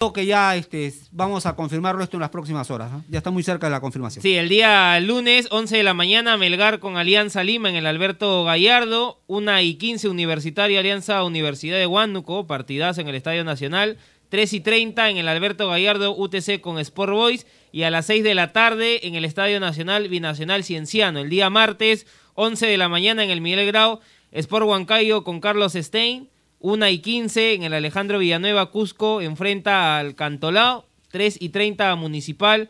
que ya este, vamos a confirmarlo esto en las próximas horas. Ya está muy cerca de la confirmación. Sí, el día lunes, 11 de la mañana, Melgar con Alianza Lima en el Alberto Gallardo. 1 y 15, Universitario Alianza Universidad de Huánuco, partidazo en el Estadio Nacional. 3 y 30 en el Alberto Gallardo UTC con Sport Boys. Y a las 6 de la tarde en el Estadio Nacional Binacional Cienciano. El día martes, 11 de la mañana en el Miguel Grau, Sport Huancayo con Carlos Stein. 1 y 15 en el Alejandro Villanueva Cusco enfrenta al Cantolao. 3 y 30 Municipal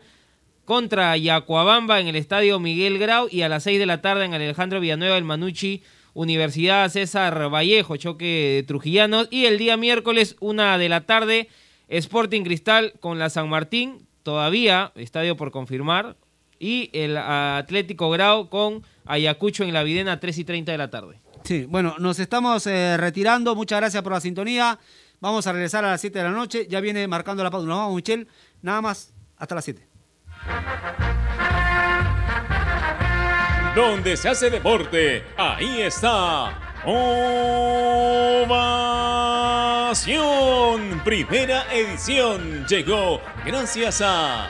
contra Yacuabamba en el Estadio Miguel Grau. Y a las 6 de la tarde en el Alejandro Villanueva el Manucci Universidad César Vallejo, choque de Trujillanos. Y el día miércoles, 1 de la tarde, Sporting Cristal con la San Martín. Todavía, estadio por confirmar. Y el Atlético Grau con Ayacucho en la Videna, 3 y 30 de la tarde. Sí, bueno, nos estamos eh, retirando. Muchas gracias por la sintonía. Vamos a regresar a las 7 de la noche. Ya viene marcando la pausa. Nos vamos, Michelle. Nada más. Hasta las 7. Donde se hace deporte, ahí está. Ovación. Primera edición llegó gracias a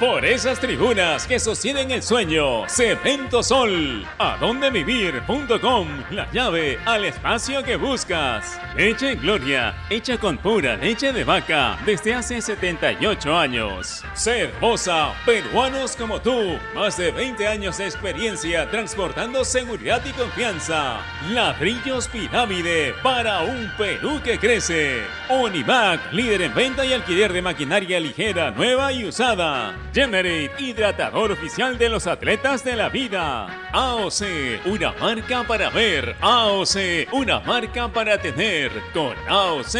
Por esas tribunas que sostienen el sueño, Cemento Sol, adondevivir.com, la llave al espacio que buscas. Leche Gloria, hecha con pura leche de vaca desde hace 78 años. Cervosa, peruanos como tú, más de 20 años de experiencia transportando seguridad y confianza. Ladrillos Pirámide para un Perú que crece. Univac, líder en venta y alquiler de maquinaria ligera, nueva y usada. Generate, hidratador oficial de los atletas de la vida. AOC, una marca para ver. AOC, una marca para tener. Con AOC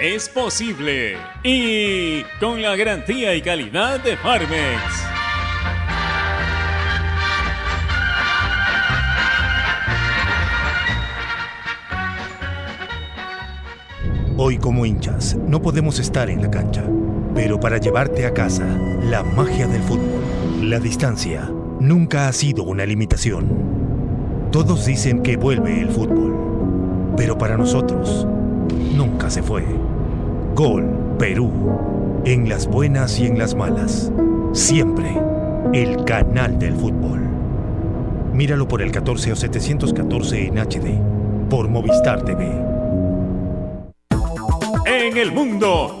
es posible. Y con la garantía y calidad de Farmex. Hoy como hinchas no podemos estar en la cancha, pero para llevarte a casa la magia del fútbol, la distancia nunca ha sido una limitación. Todos dicen que vuelve el fútbol, pero para nosotros nunca se fue. Gol Perú, en las buenas y en las malas, siempre el canal del fútbol. Míralo por el 14 o 714 en HD, por Movistar TV en el mundo.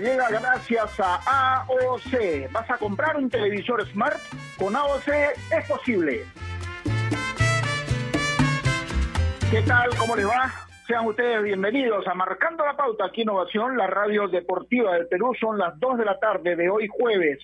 Llega gracias a AOC. ¿Vas a comprar un televisor Smart? Con AOC es posible. ¿Qué tal? ¿Cómo les va? Sean ustedes bienvenidos a Marcando la Pauta aquí Innovación, la radio deportiva del Perú. Son las 2 de la tarde de hoy jueves,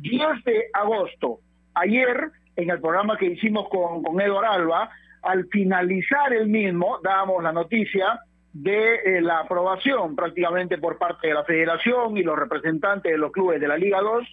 10 de agosto. Ayer, en el programa que hicimos con, con Eduardo Alba, al finalizar el mismo, dábamos la noticia de eh, la aprobación prácticamente por parte de la federación y los representantes de los clubes de la Liga 2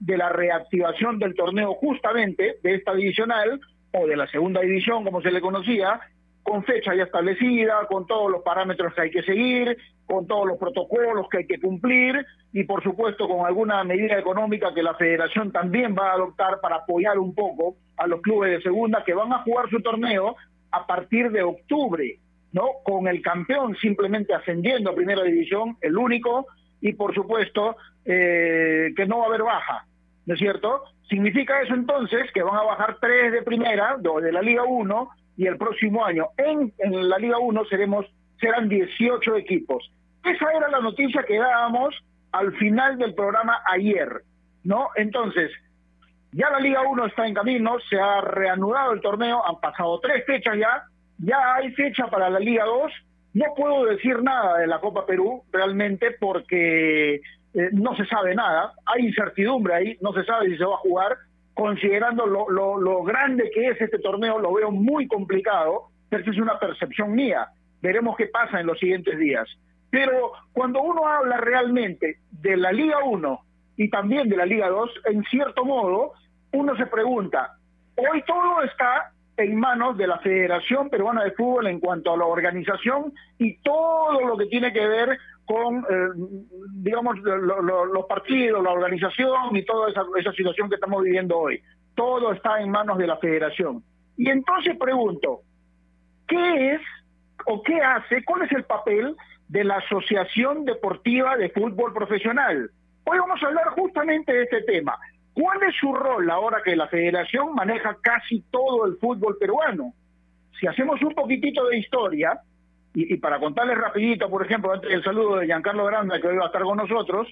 de la reactivación del torneo justamente de esta divisional o de la segunda división como se le conocía con fecha ya establecida, con todos los parámetros que hay que seguir, con todos los protocolos que hay que cumplir y por supuesto con alguna medida económica que la federación también va a adoptar para apoyar un poco a los clubes de segunda que van a jugar su torneo a partir de octubre ¿no? Con el campeón simplemente ascendiendo a primera división, el único, y por supuesto eh, que no va a haber baja, ¿no es cierto? Significa eso entonces que van a bajar tres de primera, dos de la Liga 1, y el próximo año en, en la Liga 1 seremos, serán 18 equipos. Esa era la noticia que dábamos al final del programa ayer, ¿no? Entonces, ya la Liga 1 está en camino, se ha reanudado el torneo, han pasado tres fechas ya, ya hay fecha para la Liga 2. No puedo decir nada de la Copa Perú realmente porque eh, no se sabe nada, hay incertidumbre ahí, no se sabe si se va a jugar, considerando lo, lo, lo grande que es este torneo, lo veo muy complicado, esa es una percepción mía, veremos qué pasa en los siguientes días. Pero cuando uno habla realmente de la Liga 1 y también de la Liga 2, en cierto modo, uno se pregunta, hoy todo está en manos de la Federación Peruana de Fútbol en cuanto a la organización y todo lo que tiene que ver con, eh, digamos, los partidos, la organización y toda esa, esa situación que estamos viviendo hoy. Todo está en manos de la Federación. Y entonces pregunto, ¿qué es o qué hace, cuál es el papel de la Asociación Deportiva de Fútbol Profesional? Hoy vamos a hablar justamente de este tema. ¿Cuál es su rol ahora que la federación maneja casi todo el fútbol peruano? Si hacemos un poquitito de historia, y, para contarles rapidito, por ejemplo, antes del saludo de Giancarlo Granda, que hoy va a estar con nosotros,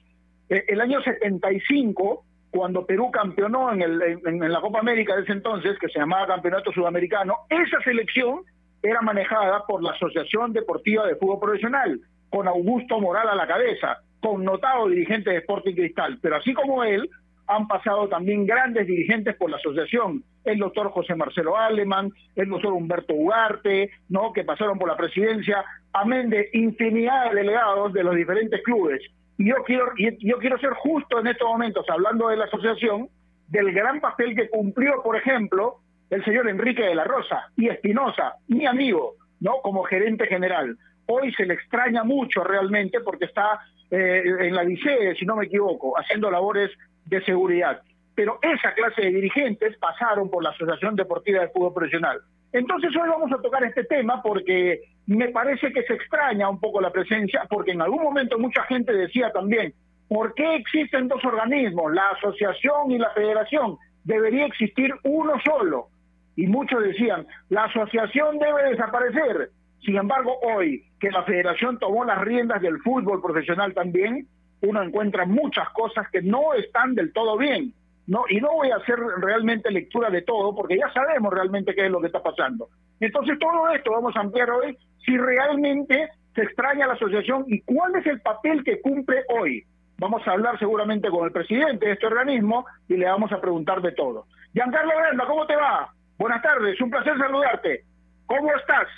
eh, el año 75, cuando Perú campeonó en, el, en, la Copa América de ese entonces, que se llamaba Campeonato Sudamericano, esa selección era manejada por la Asociación Deportiva de Fútbol Profesional, con Augusto Moral a la cabeza, con notado dirigente de Sporting Cristal. Pero así como él, han pasado también grandes dirigentes por la asociación, el doctor José Marcelo Aleman, el doctor Humberto Ugarte, ¿no? que pasaron por la presidencia, amén de infinidad de delegados de los diferentes clubes. Y yo quiero, yo quiero ser justo en estos momentos, hablando de la asociación, del gran papel que cumplió, por ejemplo, el señor Enrique de la Rosa y Espinosa, mi amigo, ¿no? Como gerente general. Hoy se le extraña mucho realmente porque está eh, en la licea, si no me equivoco, haciendo labores de seguridad. Pero esa clase de dirigentes pasaron por la Asociación Deportiva de Fútbol Profesional. Entonces hoy vamos a tocar este tema porque me parece que se extraña un poco la presencia, porque en algún momento mucha gente decía también, ¿por qué existen dos organismos, la asociación y la federación? Debería existir uno solo. Y muchos decían, la asociación debe desaparecer. Sin embargo, hoy que la federación tomó las riendas del fútbol profesional también, uno encuentra muchas cosas que no están del todo bien. No, y no voy a hacer realmente lectura de todo porque ya sabemos realmente qué es lo que está pasando. Entonces todo esto vamos a ampliar hoy si realmente se extraña la asociación y cuál es el papel que cumple hoy. Vamos a hablar seguramente con el presidente de este organismo y le vamos a preguntar de todo. Giancarlo Brenda, ¿cómo te va? Buenas tardes, un placer saludarte. ¿Cómo estás?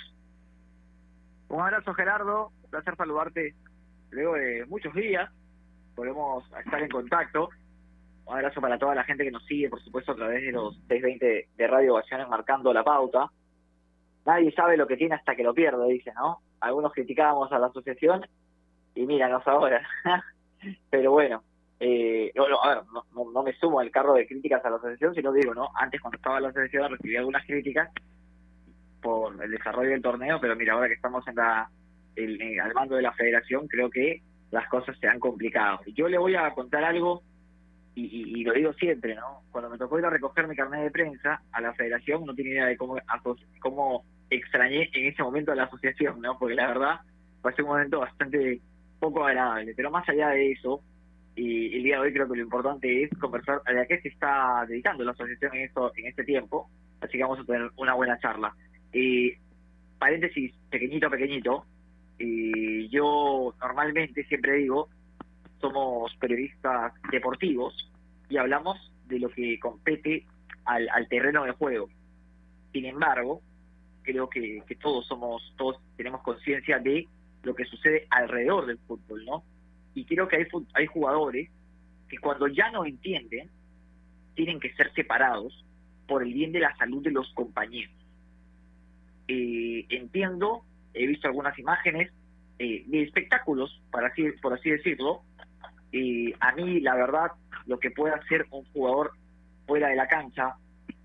Un abrazo Gerardo, un placer saludarte luego de muchos días podemos estar en contacto. Un abrazo para toda la gente que nos sigue, por supuesto, a través de los 620 de Radio Ovaciones marcando la pauta. Nadie sabe lo que tiene hasta que lo pierde, dice, ¿no? Algunos criticábamos a la asociación y míranos ahora. Pero bueno, eh, a ver, no, me sumo al carro de críticas a la asociación, sino digo, ¿no? Antes cuando estaba la asociación recibí algunas críticas por el desarrollo del torneo, pero mira, ahora que estamos en la, el, al mando de la federación, creo que las cosas se han complicado. Y yo le voy a contar algo, y, lo digo siempre, ¿no? Cuando me tocó ir a recoger mi carnet de prensa a la federación, no tenía idea de cómo, cómo extrañé en ese momento a la asociación, ¿no? Porque la verdad fue un momento bastante poco agradable. Pero más allá de eso, y el día de hoy creo que lo importante es conversar a qué se está dedicando la asociación en, esto, en este tiempo, así que vamos a tener una buena charla. y paréntesis pequeñito, pequeñito, y yo normalmente siempre digo, somos periodistas deportivos y hablamos de lo que compete al, terreno de juego. Sin embargo, creo que, todos somos, todos tenemos conciencia de lo que sucede alrededor del fútbol, ¿no? Y creo que hay, hay jugadores que cuando ya no entienden, tienen que ser separados por el bien de la salud de los compañeros. Eh, entiendo he visto algunas imágenes eh, de espectáculos, para así, por así decirlo. a mí, la verdad, lo que pueda hacer un jugador fuera de la cancha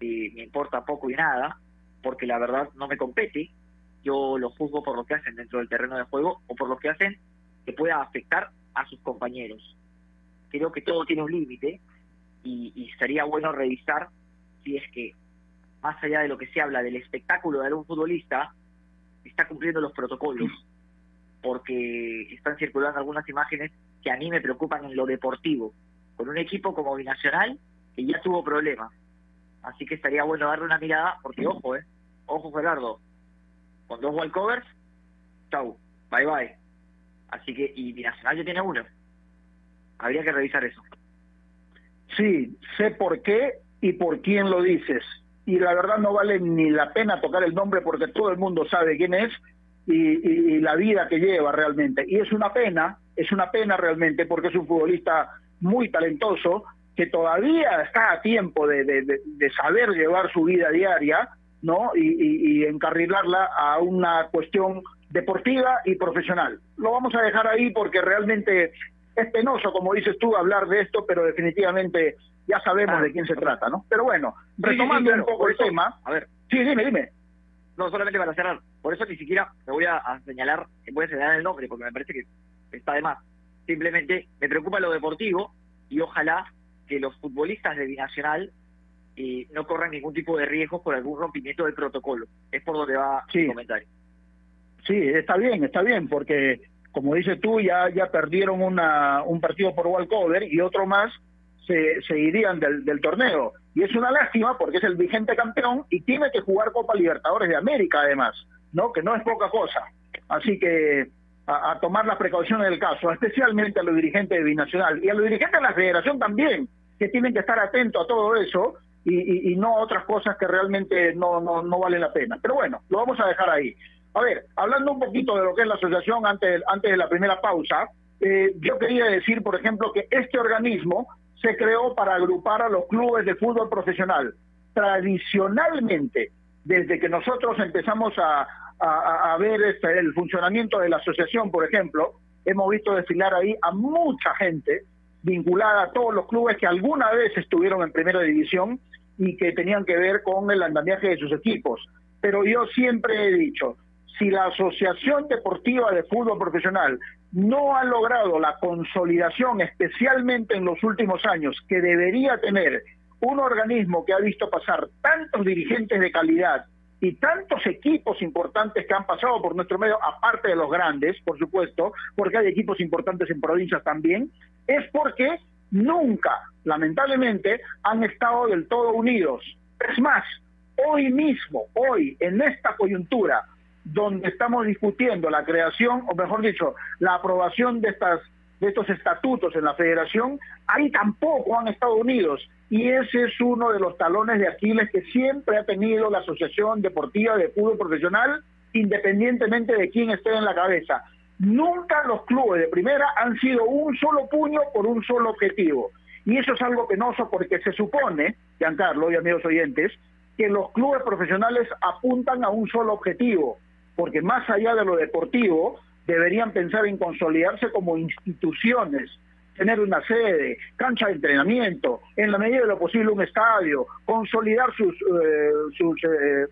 eh, me importa poco y nada, porque la verdad no me compete. Yo lo juzgo por lo que hacen dentro del terreno de juego o por lo que hacen que pueda afectar a sus compañeros. Creo que todo tiene un límite y sería bueno revisar si es que, más allá de lo que se habla del espectáculo de algún futbolista, está cumpliendo los protocolos. porque están circulando algunas imágenes que a mí me preocupan en lo deportivo, con un equipo como Binacional que ya tuvo problemas. Así que estaría bueno darle una mirada, porque ojo, eh, ojo Gerardo, con dos walkovers, chau, bye bye. Así que, y Binacional ya tiene uno. Habría que revisar eso. Sí, sé por qué y por quién lo dices. Y la verdad no vale ni la pena tocar el nombre porque todo el mundo sabe quién es y, la vida que lleva realmente. Y es una pena, es una pena realmente porque es un futbolista muy talentoso que todavía está a tiempo de, de, saber llevar su vida diaria, ¿no? Y, y, encarrilarla a una cuestión deportiva y profesional. Lo vamos a dejar ahí porque realmente es penoso, como dices tú, hablar de esto, pero definitivamente ya sabemos de quién se trata, ¿no? Pero bueno, retomando un poco el tema. A ver. Sí, dime, dime. No, solamente para cerrar. Por eso ni siquiera me voy a, señalar, voy a señalar el nombre, porque me parece que está de más. Simplemente me preocupa lo deportivo y ojalá que los futbolistas de Binacional eh, no corran ningún tipo de riesgo por algún rompimiento del protocolo. Es por donde va el comentario. Sí, está bien, está bien, porque como dices tú, ya, ya perdieron una, un partido por walkover y otro más se, irían del, del torneo. Y es una lástima porque es el vigente campeón y tiene que jugar Copa Libertadores de América además, ¿no? Que no es poca cosa. Así que a, tomar las precauciones del caso, especialmente a los dirigentes de Binacional y a los dirigentes de la federación también, que tienen que estar atentos a todo eso y, y, no a otras cosas que realmente no, no, no valen la pena. Pero bueno, lo vamos a dejar ahí. A ver, hablando un poquito de lo que es la asociación antes, antes de la primera pausa, eh, yo quería decir, por ejemplo, que este organismo se creó para agrupar a los clubes de fútbol profesional. Tradicionalmente, desde que nosotros empezamos a, ver este, el funcionamiento de la asociación, por ejemplo, hemos visto desfilar ahí a mucha gente vinculada a todos los clubes que alguna vez estuvieron en primera división y que tenían que ver con el andamiaje de sus equipos. Pero yo siempre he dicho, si la Asociación Deportiva de Fútbol Profesional no ha logrado la consolidación, especialmente en los últimos años, que debería tener un organismo que ha visto pasar tantos dirigentes de calidad y tantos equipos importantes que han pasado por nuestro medio, aparte de los grandes, por supuesto, porque hay equipos importantes en provincias también, es porque nunca, lamentablemente, han estado del todo unidos. Es más, hoy mismo, hoy, en esta coyuntura, donde estamos discutiendo la creación, o mejor dicho, la aprobación de estas de estos estatutos en la federación, ahí tampoco han estado unidos. Y ese es uno de los talones de Aquiles que siempre ha tenido la Asociación Deportiva de Fútbol Profesional, independientemente de quién esté en la cabeza. Nunca los clubes de primera han sido un solo puño por un solo objetivo. Y eso es algo penoso porque se supone, Giancarlo y amigos oyentes, que los clubes profesionales apuntan a un solo objetivo, porque más allá de lo deportivo, deberían pensar en consolidarse como instituciones, tener una sede, cancha de entrenamiento, en la medida de lo posible un estadio, consolidar sus, eh, sus eh,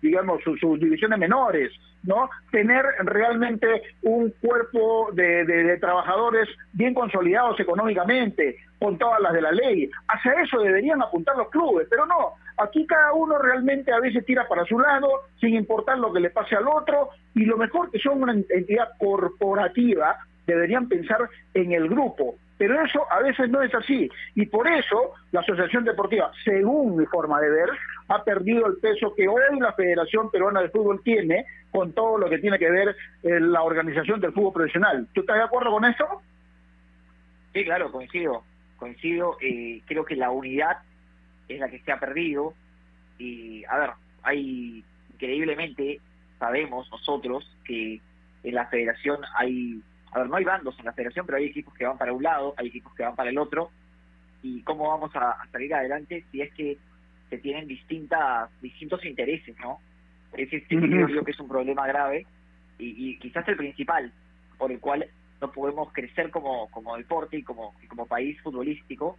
digamos, sus, divisiones menores, ¿no? Tener realmente un cuerpo de, de, trabajadores bien consolidados económicamente, con todas las de la ley. Hacia eso deberían apuntar los clubes, pero no. Aquí cada uno realmente a veces tira para su lado, sin importar lo que le pase al otro, y lo mejor que son una entidad corporativa, deberían pensar en el grupo, pero eso a veces no es así. Y por eso la Asociación Deportiva, según mi forma de ver, ha perdido el peso que hoy la Federación Peruana de Fútbol tiene con todo lo que tiene que ver en la organización del fútbol profesional. ¿Tú estás de acuerdo con eso? Sí, claro, coincido. Coincido. Eh, creo que la unidad es la que se ha perdido. Y, a ver, hay increíblemente, sabemos nosotros que en la federación hay a ver, no hay bandos en la federación, pero hay equipos que van para un lado, hay equipos que van para el otro, y cómo vamos a, salir adelante si es que se tienen distintas distintos intereses, ¿no? Ese sí creo que es un problema grave y, y, quizás el principal por el cual no podemos crecer como, como deporte y como, y como país futbolístico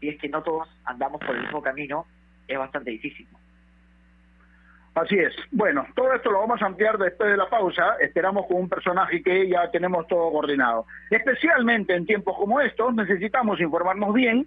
si es que no todos andamos por el mismo camino, es bastante difícil. Así es. Bueno, todo esto lo vamos a ampliar después de la pausa. Esperamos con un personaje que ya tenemos todo coordinado. Especialmente en tiempos como estos necesitamos informarnos bien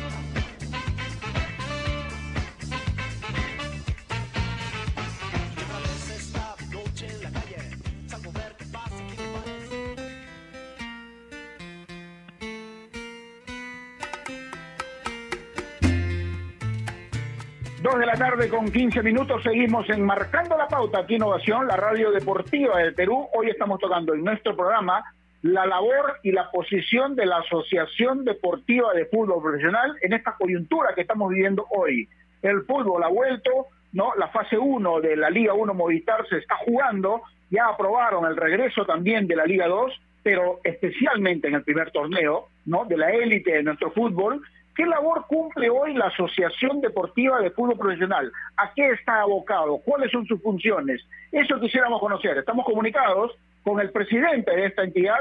De la tarde con 15 minutos seguimos enmarcando la pauta aquí Innovación, la radio deportiva del Perú. Hoy estamos tocando en nuestro programa la labor y la posición de la Asociación Deportiva de Fútbol Profesional en esta coyuntura que estamos viviendo hoy. El fútbol ha vuelto, ¿no? La fase 1 de la Liga 1 Movistar se está jugando, ya aprobaron el regreso también de la Liga 2, pero especialmente en el primer torneo, ¿no? De la élite de nuestro fútbol, ¿Qué labor cumple hoy la Asociación Deportiva de Fútbol Profesional? ¿A qué está abocado? ¿Cuáles son sus funciones? Eso quisiéramos conocer. Estamos comunicados con el presidente de esta entidad,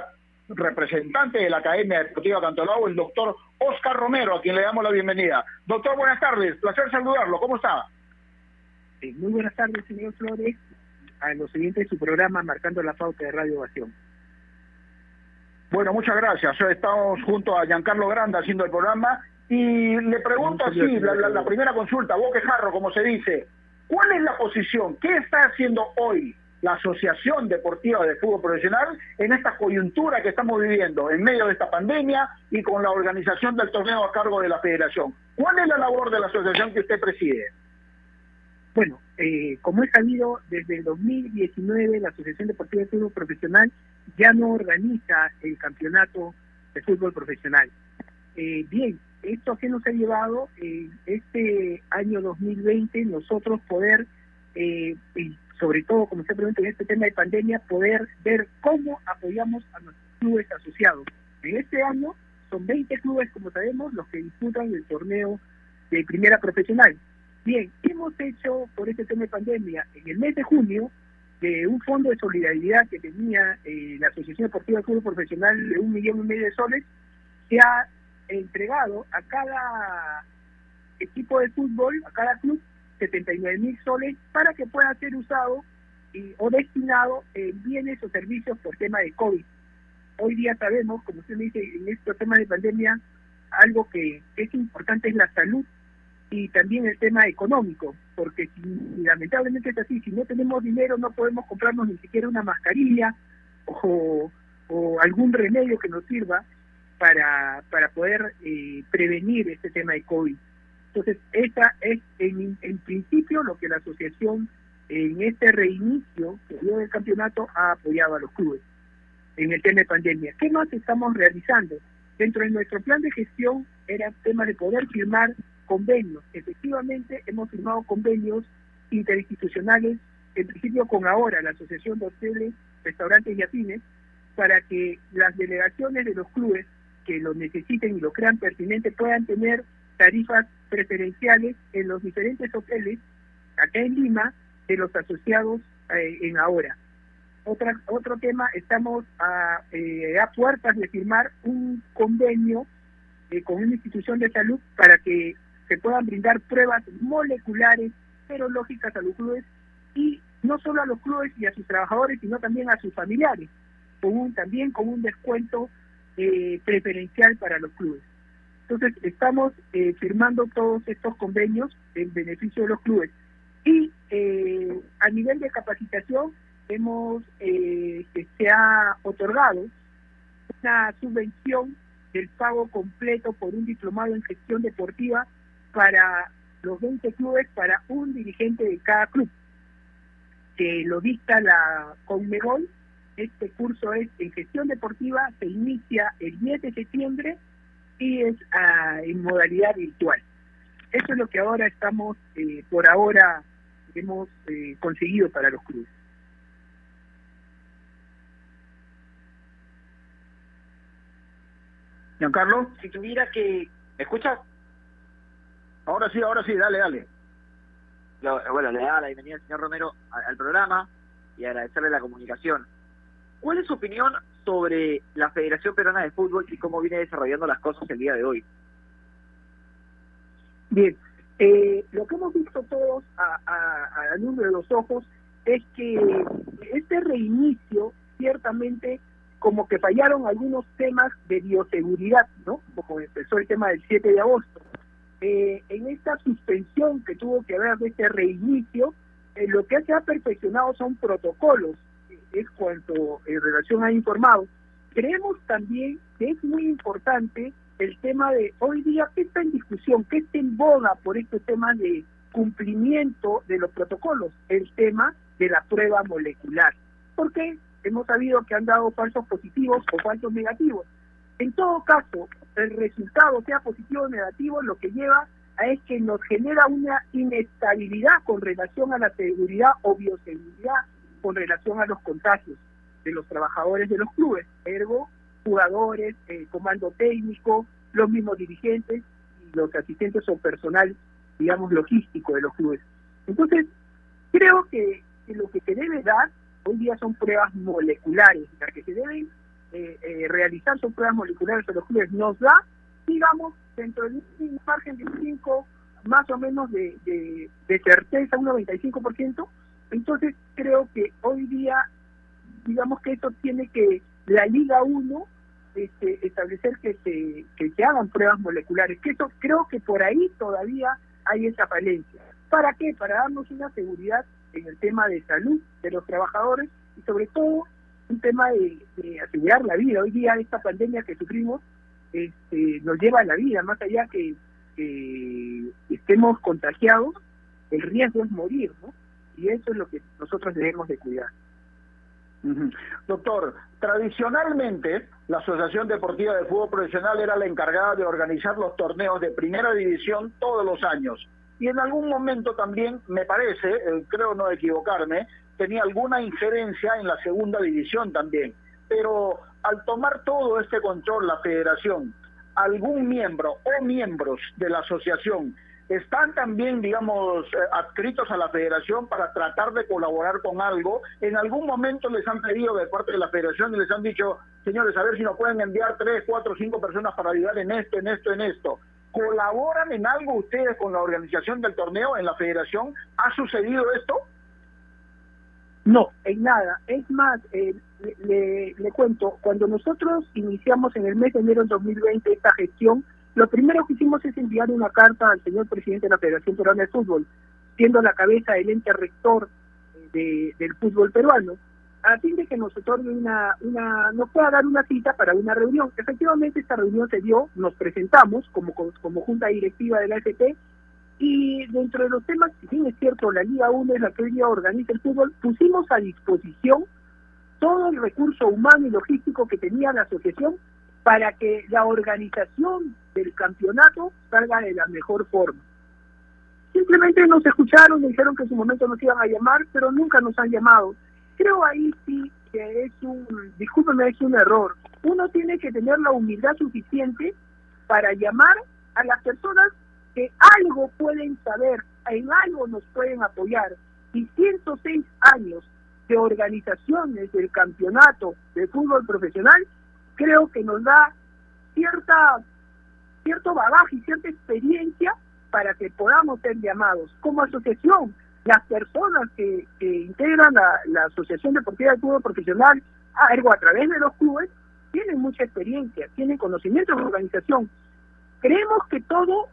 representante de la Academia Deportiva Cantolao, el doctor Oscar Romero, a quien le damos la bienvenida. Doctor, buenas tardes. Placer saludarlo. ¿Cómo está? Sí, muy buenas tardes, señor Flores, a los siguientes de su programa Marcando la Pauta de Radio Ovación. Bueno, muchas gracias. Estamos junto a Giancarlo Granda haciendo el programa y le pregunto así, la, la, la, primera consulta, boquejarro, como se dice, ¿cuál es la posición? ¿Qué está haciendo hoy la Asociación Deportiva de Fútbol Profesional en esta coyuntura que estamos viviendo, en medio de esta pandemia y con la organización del torneo a cargo de la Federación? ¿Cuál es la labor de la asociación que usted preside? Bueno, eh, como es sabido, desde el 2019 la Asociación Deportiva de Fútbol Profesional ya no organiza el campeonato de fútbol profesional. Eh, bien, esto que nos ha llevado en este año 2020 nosotros poder, eh, y sobre todo, como usted pregunta, en este tema de pandemia, poder ver cómo apoyamos a nuestros clubes asociados. En este año son 20 clubes, como sabemos, los que disputan el torneo de primera profesional. Bien, ¿qué hemos hecho por este tema de pandemia? En el mes de junio, de un fondo de solidaridad que tenía eh, la Asociación Deportiva de Fútbol Profesional de un millón y medio de soles, se ha entregado a cada equipo de fútbol, a cada club, 79 mil soles para que pueda ser usado y, o destinado en bienes o servicios por tema de COVID. Hoy día sabemos, como usted me dice, en estos temas de pandemia, algo que es importante es la salud y también el tema económico, porque si, lamentablemente es así, si no tenemos dinero no podemos comprarnos ni siquiera una mascarilla o, o algún remedio que nos sirva para, para poder eh, prevenir este tema de COVID. Entonces, esa es en, en principio lo que la asociación en este reinicio que dio del campeonato ha apoyado a los clubes en el tema de pandemia. ¿Qué más estamos realizando? Dentro de nuestro plan de gestión era el tema de poder firmar convenios. Efectivamente, hemos firmado convenios interinstitucionales, en principio con ahora la Asociación de Hoteles, Restaurantes y Afines, para que las delegaciones de los clubes que lo necesiten y lo crean pertinente puedan tener tarifas preferenciales en los diferentes hoteles acá en Lima de los asociados eh, en ahora. Otra, otro tema, estamos a, eh, a puertas de firmar un convenio eh, con una institución de salud para que se puedan brindar pruebas moleculares, serológicas a los clubes y no solo a los clubes y a sus trabajadores, sino también a sus familiares, con un, también con un descuento eh, preferencial para los clubes. Entonces, estamos eh, firmando todos estos convenios en beneficio de los clubes. Y eh, a nivel de capacitación, hemos eh, se ha otorgado una subvención del pago completo por un diplomado en gestión deportiva para los 20 clubes, para un dirigente de cada club, que lo dicta la Conmebol. Este curso es en gestión deportiva, se inicia el 10 de septiembre y es ah, en modalidad virtual. Eso es lo que ahora estamos, eh, por ahora, hemos eh, conseguido para los clubes. Giancarlo, Si tuviera que... ¿Me escuchas? ahora sí, ahora sí, dale, dale. Bueno, le da la bienvenida al señor Romero al programa y agradecerle la comunicación. ¿Cuál es su opinión sobre la Federación Peruana de Fútbol y cómo viene desarrollando las cosas el día de hoy? Bien, eh, lo que hemos visto todos a, a, a luz de los ojos es que este reinicio ciertamente como que fallaron algunos temas de bioseguridad, ¿no? Como empezó el tema del 7 de agosto. Eh, en esta suspensión que tuvo que haber de este reinicio, eh, lo que se ha perfeccionado son protocolos, es cuanto en relación a informado. Creemos también que es muy importante el tema de hoy día, ¿qué está en discusión? ¿Qué está en boga por este tema de cumplimiento de los protocolos? El tema de la prueba molecular. Porque hemos sabido que han dado falsos positivos o falsos negativos. En todo caso, el resultado, sea positivo o negativo, lo que lleva es que nos genera una inestabilidad con relación a la seguridad o bioseguridad con relación a los contagios de los trabajadores de los clubes, ergo jugadores, eh, comando técnico, los mismos dirigentes y los asistentes o personal, digamos, logístico de los clubes. Entonces, creo que, lo que se debe dar hoy día son pruebas moleculares, las que se deben eh, eh, realizar son pruebas moleculares a los clubes. Nos da, digamos, dentro de un margen de 5, más o menos de, de, de certeza, un 95%. Entonces, creo que hoy día, digamos que eso tiene que la Liga 1 este, establecer que se, que se hagan pruebas moleculares, que eso creo que por ahí todavía hay esa falencia. ¿Para qué? Para darnos una seguridad en el tema de salud de los trabajadores y sobre todo un tema de, asegurar la vida. Hoy día esta pandemia que sufrimos este, nos lleva a la vida, más allá que, que estemos contagiados, el riesgo es morir, ¿no? Y eso es lo que nosotros debemos de cuidar. Doctor, tradicionalmente la Asociación Deportiva de Fútbol Profesional era la encargada de organizar los torneos de primera división todos los años. Y en algún momento también, me parece, eh, creo no equivocarme, tenía alguna injerencia en la segunda división también. Pero al tomar todo este control la federación, algún miembro o miembros de la asociación están también, digamos, eh, adscritos a la federación para tratar de colaborar con algo. En algún momento les han pedido de parte de la federación y les han dicho, señores, a ver si nos pueden enviar tres, cuatro, cinco personas para ayudar en esto, en esto, en esto. ¿Colaboran en algo ustedes con la organización del torneo en la federación? ¿Ha sucedido esto? No, en nada. Es más, eh, le, le, cuento, cuando nosotros iniciamos en el mes de enero del 2020 esta gestión, lo primero que hicimos es enviar una carta al señor presidente de la Federación Peruana de Fútbol, siendo la cabeza del ente rector de, del fútbol peruano, a fin de que nos otorgue una, una, nos pueda dar una cita para una reunión. Efectivamente, esta reunión se dio, nos presentamos como, como junta directiva de la AFP, y dentro de los temas, si bien es cierto, la Liga 1 es la que hoy día organiza el fútbol, pusimos a disposición todo el recurso humano y logístico que tenía la asociación para que la organización del campeonato salga de la mejor forma. Simplemente nos escucharon, nos dijeron que en su momento nos iban a llamar, pero nunca nos han llamado. Creo ahí sí que es un, discúlpeme, es un error. Uno tiene que tener la humildad suficiente para llamar a las personas que algo pueden saber, en algo nos pueden apoyar. Y 106 años de organizaciones del campeonato de fútbol profesional, creo que nos da cierta cierto bagaje y cierta experiencia para que podamos ser llamados. Como asociación, las personas que, integran la, la, Asociación Deportiva de Fútbol Profesional, algo a través de los clubes, tienen mucha experiencia, tienen conocimiento de organización. Creemos que todo,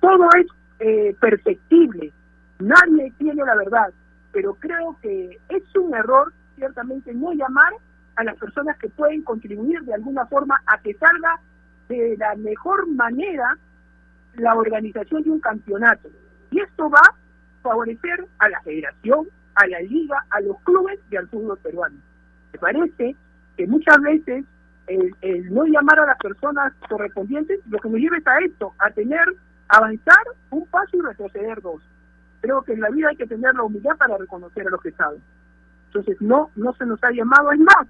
todo es eh, perfectible, nadie tiene la verdad, pero creo que es un error ciertamente no llamar a las personas que pueden contribuir de alguna forma a que salga de la mejor manera la organización de un campeonato. Y esto va a favorecer a la federación, a la liga, a los clubes y al fútbol peruano. Me parece que muchas veces el, no llamar a las personas correspondientes lo que nos lleva es a esto, a tener, avanzar un paso y retroceder dos. Creo que en la vida hay que tener la humildad para reconocer a los que saben. Entonces, no, no se nos ha llamado, es más,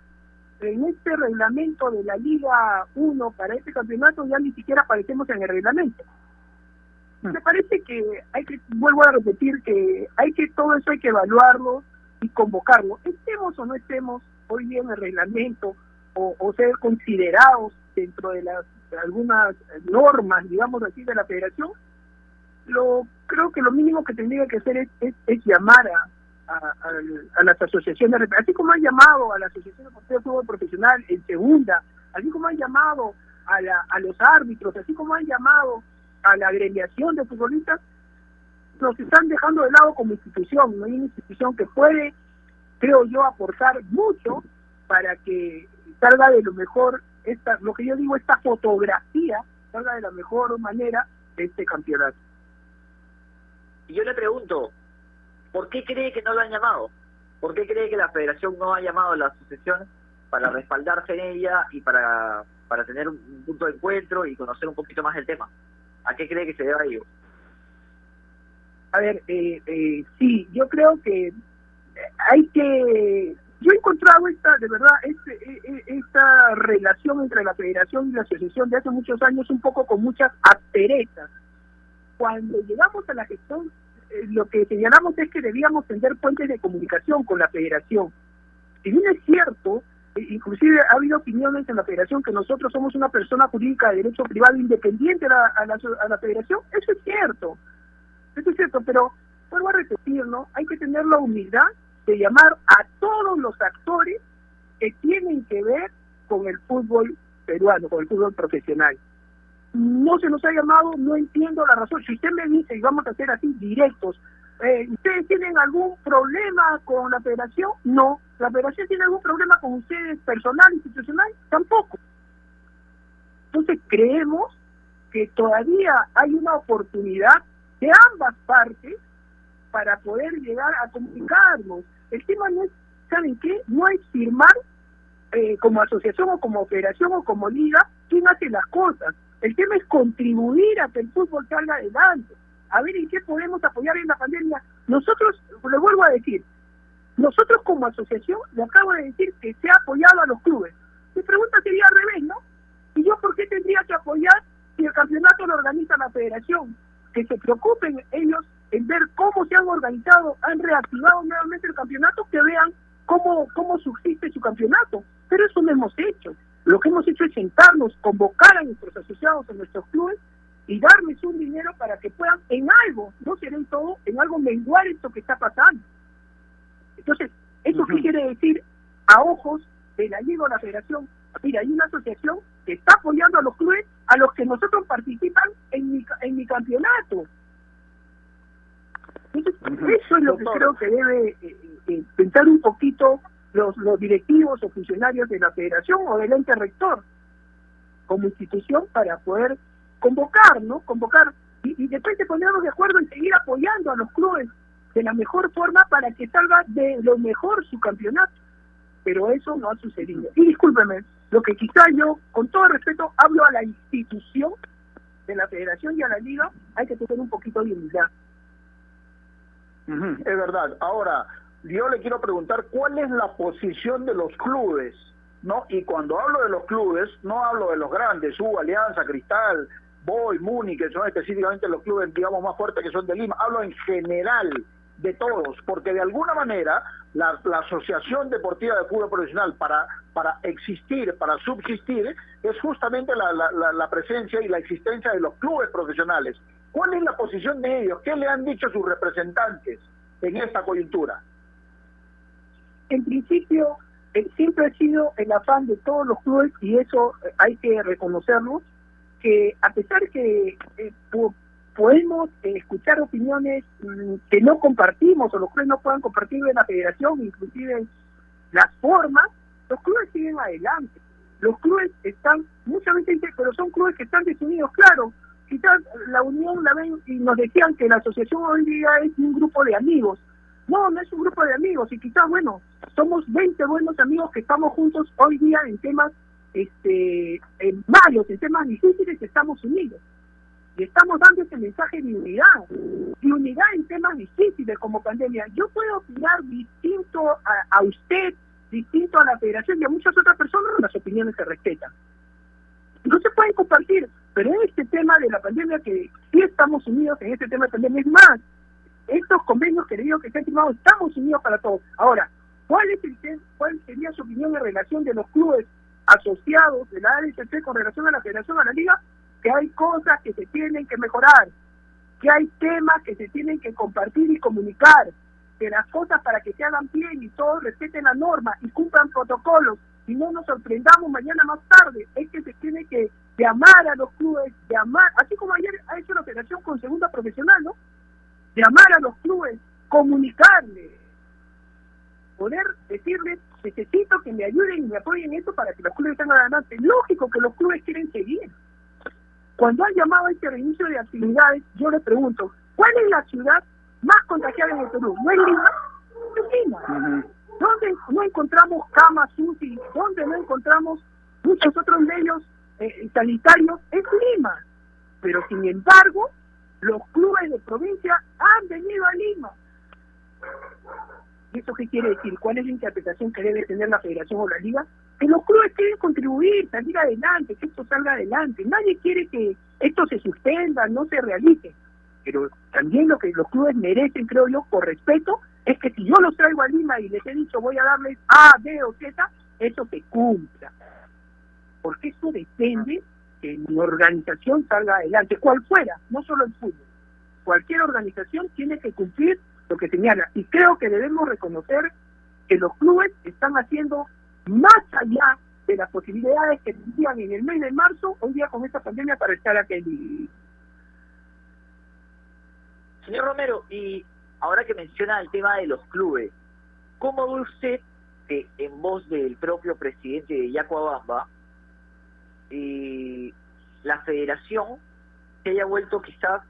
en este reglamento de la Liga 1 para este campeonato ya ni siquiera aparecemos en el reglamento. Mm. Me parece que hay que, vuelvo a repetir, que hay que todo eso hay que evaluarlo y convocarlo. Estemos o no estemos hoy día en el reglamento o, ser considerados dentro de las algunas normas, digamos así, de la federación, lo creo que lo mínimo que tendría que hacer es, es llamar a, a, las asociaciones, así como han llamado a la Asociación de Fútbol Profesional en segunda, así como han llamado a, la, a los árbitros, así como han llamado a la agremiación de futbolistas, nos están dejando de lado como institución, no hay una institución que puede, creo yo, aportar mucho para que salga de lo mejor, esta, lo que yo digo, esta fotografía salga de la mejor manera de este campeonato. Y yo le pregunto, ¿Por qué cree que no lo han llamado? ¿Por qué cree que la federación no ha llamado a la asociación para respaldarse en ella y para, para tener un punto de encuentro y conocer un poquito más el tema? ¿A qué cree que se debe a ello? A ver, eh, eh, sí, yo creo que hay que... Yo he encontrado esta, de verdad, este, e, e, esta relación entre la federación y la asociación de hace muchos años un poco con muchas asperezas. Cuando llegamos a la gestión eh, lo que señalamos es que debíamos tender puentes de comunicación con la federación. Si bien es cierto, eh, inclusive ha habido opiniones en la federación que nosotros somos una persona jurídica de derecho privado independiente a la, federación, eso es cierto, eso es cierto, pero vuelvo a repetir, ¿no? Hay que tener la humildad de llamar a todos los actores que tienen que ver con el fútbol peruano, con el fútbol profesional no se nos ha llamado, no entiendo la razón. Si usted me dice, y vamos a ser así directos, eh, ¿ustedes tienen algún problema con la federación? No. ¿La federación tiene algún problema con ustedes personal, institucional? Tampoco. Entonces creemos que todavía hay una oportunidad de ambas partes para poder llegar a comunicarnos. El tema no es, ¿saben qué? No es firmar eh, como asociación o como federación o como liga quién hace las cosas el tema es contribuir a que el fútbol salga adelante, a ver en qué podemos apoyar en la pandemia. Nosotros, le vuelvo a decir, nosotros como asociación, le acabo de decir que se ha apoyado a los clubes. Mi pregunta sería al revés, ¿no? ¿Y yo por qué tendría que apoyar si el campeonato lo organiza la federación? Que se preocupen ellos en ver cómo se han organizado, han reactivado nuevamente el campeonato, que vean cómo, cómo subsiste su campeonato. Pero eso no hemos hecho. Lo que hemos hecho es sentarnos, convocar a nuestros asociados, a nuestros clubes y darles un dinero para que puedan en algo, no será en todo, en algo menguar esto que está pasando. Entonces, ¿eso qué quiere decir? A ojos de la Liga o la Federación, mira, hay una asociación que está apoyando a los clubes a los que nosotros participan en mi, en mi campeonato. Entonces, eso es lo que creo que debe eh, eh, pensar un poquito los, los directivos o funcionarios de la federación o del ente rector como institución para poder convocar, ¿no? Convocar y, después de ponernos de acuerdo en seguir apoyando a los clubes de la mejor forma para que salga de lo mejor su campeonato. Pero eso no ha sucedido. Y discúlpeme, lo que quizá yo, con todo respeto, hablo a la institución de la federación y a la liga, hay que tener un poquito de humildad. Es verdad. Ahora, yo le quiero preguntar cuál es la posición de los clubes, ¿no? Y cuando hablo de los clubes, no hablo de los grandes, U, Alianza, Cristal, Boy, Muni, que son específicamente los clubes, digamos, más fuertes que son de Lima. Hablo en general de todos, porque de alguna manera la, Asociación Deportiva de Fútbol Profesional para, para existir, para subsistir, es justamente la, la, la, presencia y la existencia de los clubes profesionales. ¿Cuál es la posición de ellos? ¿Qué le han dicho sus representantes en esta coyuntura? En principio, eh, siempre ha sido el afán de todos los clubes, y eso eh, hay que reconocerlo, que a pesar que eh, podemos escuchar opiniones mm, que no compartimos o los clubes no puedan compartir en la federación, inclusive las formas, los clubes siguen adelante. Los clubes están, muchas veces pero son clubes que están desunidos, claro. Quizás la unión la ven y nos decían que la asociación hoy día es un grupo de amigos. No, no es un grupo de amigos y quizás, bueno, somos 20 buenos amigos que estamos juntos hoy día en temas este, en malos, en temas difíciles, estamos unidos y estamos dando ese mensaje de unidad, de unidad en temas difíciles como pandemia. Yo puedo opinar distinto a, usted, distinto a la federación y a muchas otras personas, las opiniones se respetan. No se pueden compartir, pero en este tema de la pandemia, que sí estamos unidos en este tema de pandemia, es más, estos convenios que le digo que se han firmado, estamos unidos para todos. Ahora, ¿cuál, es el, ¿cuál sería su opinión en relación de los clubes asociados de la ADCC con relación a la federación, a la liga? que hay cosas que se tienen que mejorar, que hay temas que se tienen que compartir y comunicar, que las cosas para que se hagan bien y todos respeten la norma y cumplan protocolos y no nos sorprendamos mañana más tarde, es que se tiene que llamar a los clubes, llamar, así como ayer ha hecho la operación con segunda profesional, ¿no? Llamar a los clubes, comunicarles, poder decirles, necesito que me ayuden y me apoyen en esto para que los clubes tengan adelante. Lógico que los clubes quieren seguir, cuando han llamado a este reinicio de actividades, yo le pregunto, ¿cuál es la ciudad más contagiada en el Perú? ¿No es Lima? Es Lima. ¿Dónde no encontramos camas UCI? ¿Dónde no encontramos muchos otros medios eh, sanitarios? Es Lima. Pero sin embargo, los clubes de provincia han venido a Lima. ¿Y eso qué quiere decir? ¿Cuál es la interpretación que debe tener la federación o la liga? que los clubes quieren contribuir, salir adelante, que esto salga adelante. Nadie quiere que esto se suspenda, no se realice. Pero también lo que los clubes merecen, creo yo, por respeto, es que si yo los traigo a Lima y les he dicho voy a darles A, B o Z, eso se cumpla. Porque eso depende que mi organización salga adelante, cual fuera, no solo el fútbol. Cualquier organización tiene que cumplir lo que señala. Y creo que debemos reconocer que los clubes están haciendo más allá de las posibilidades que tenían en el mes de marzo, hoy día con esta pandemia para estar aquí. Señor Romero, y ahora que menciona el tema de los clubes, ¿cómo ve usted que en voz del propio presidente de Yacuabamba, y la federación se haya vuelto quizás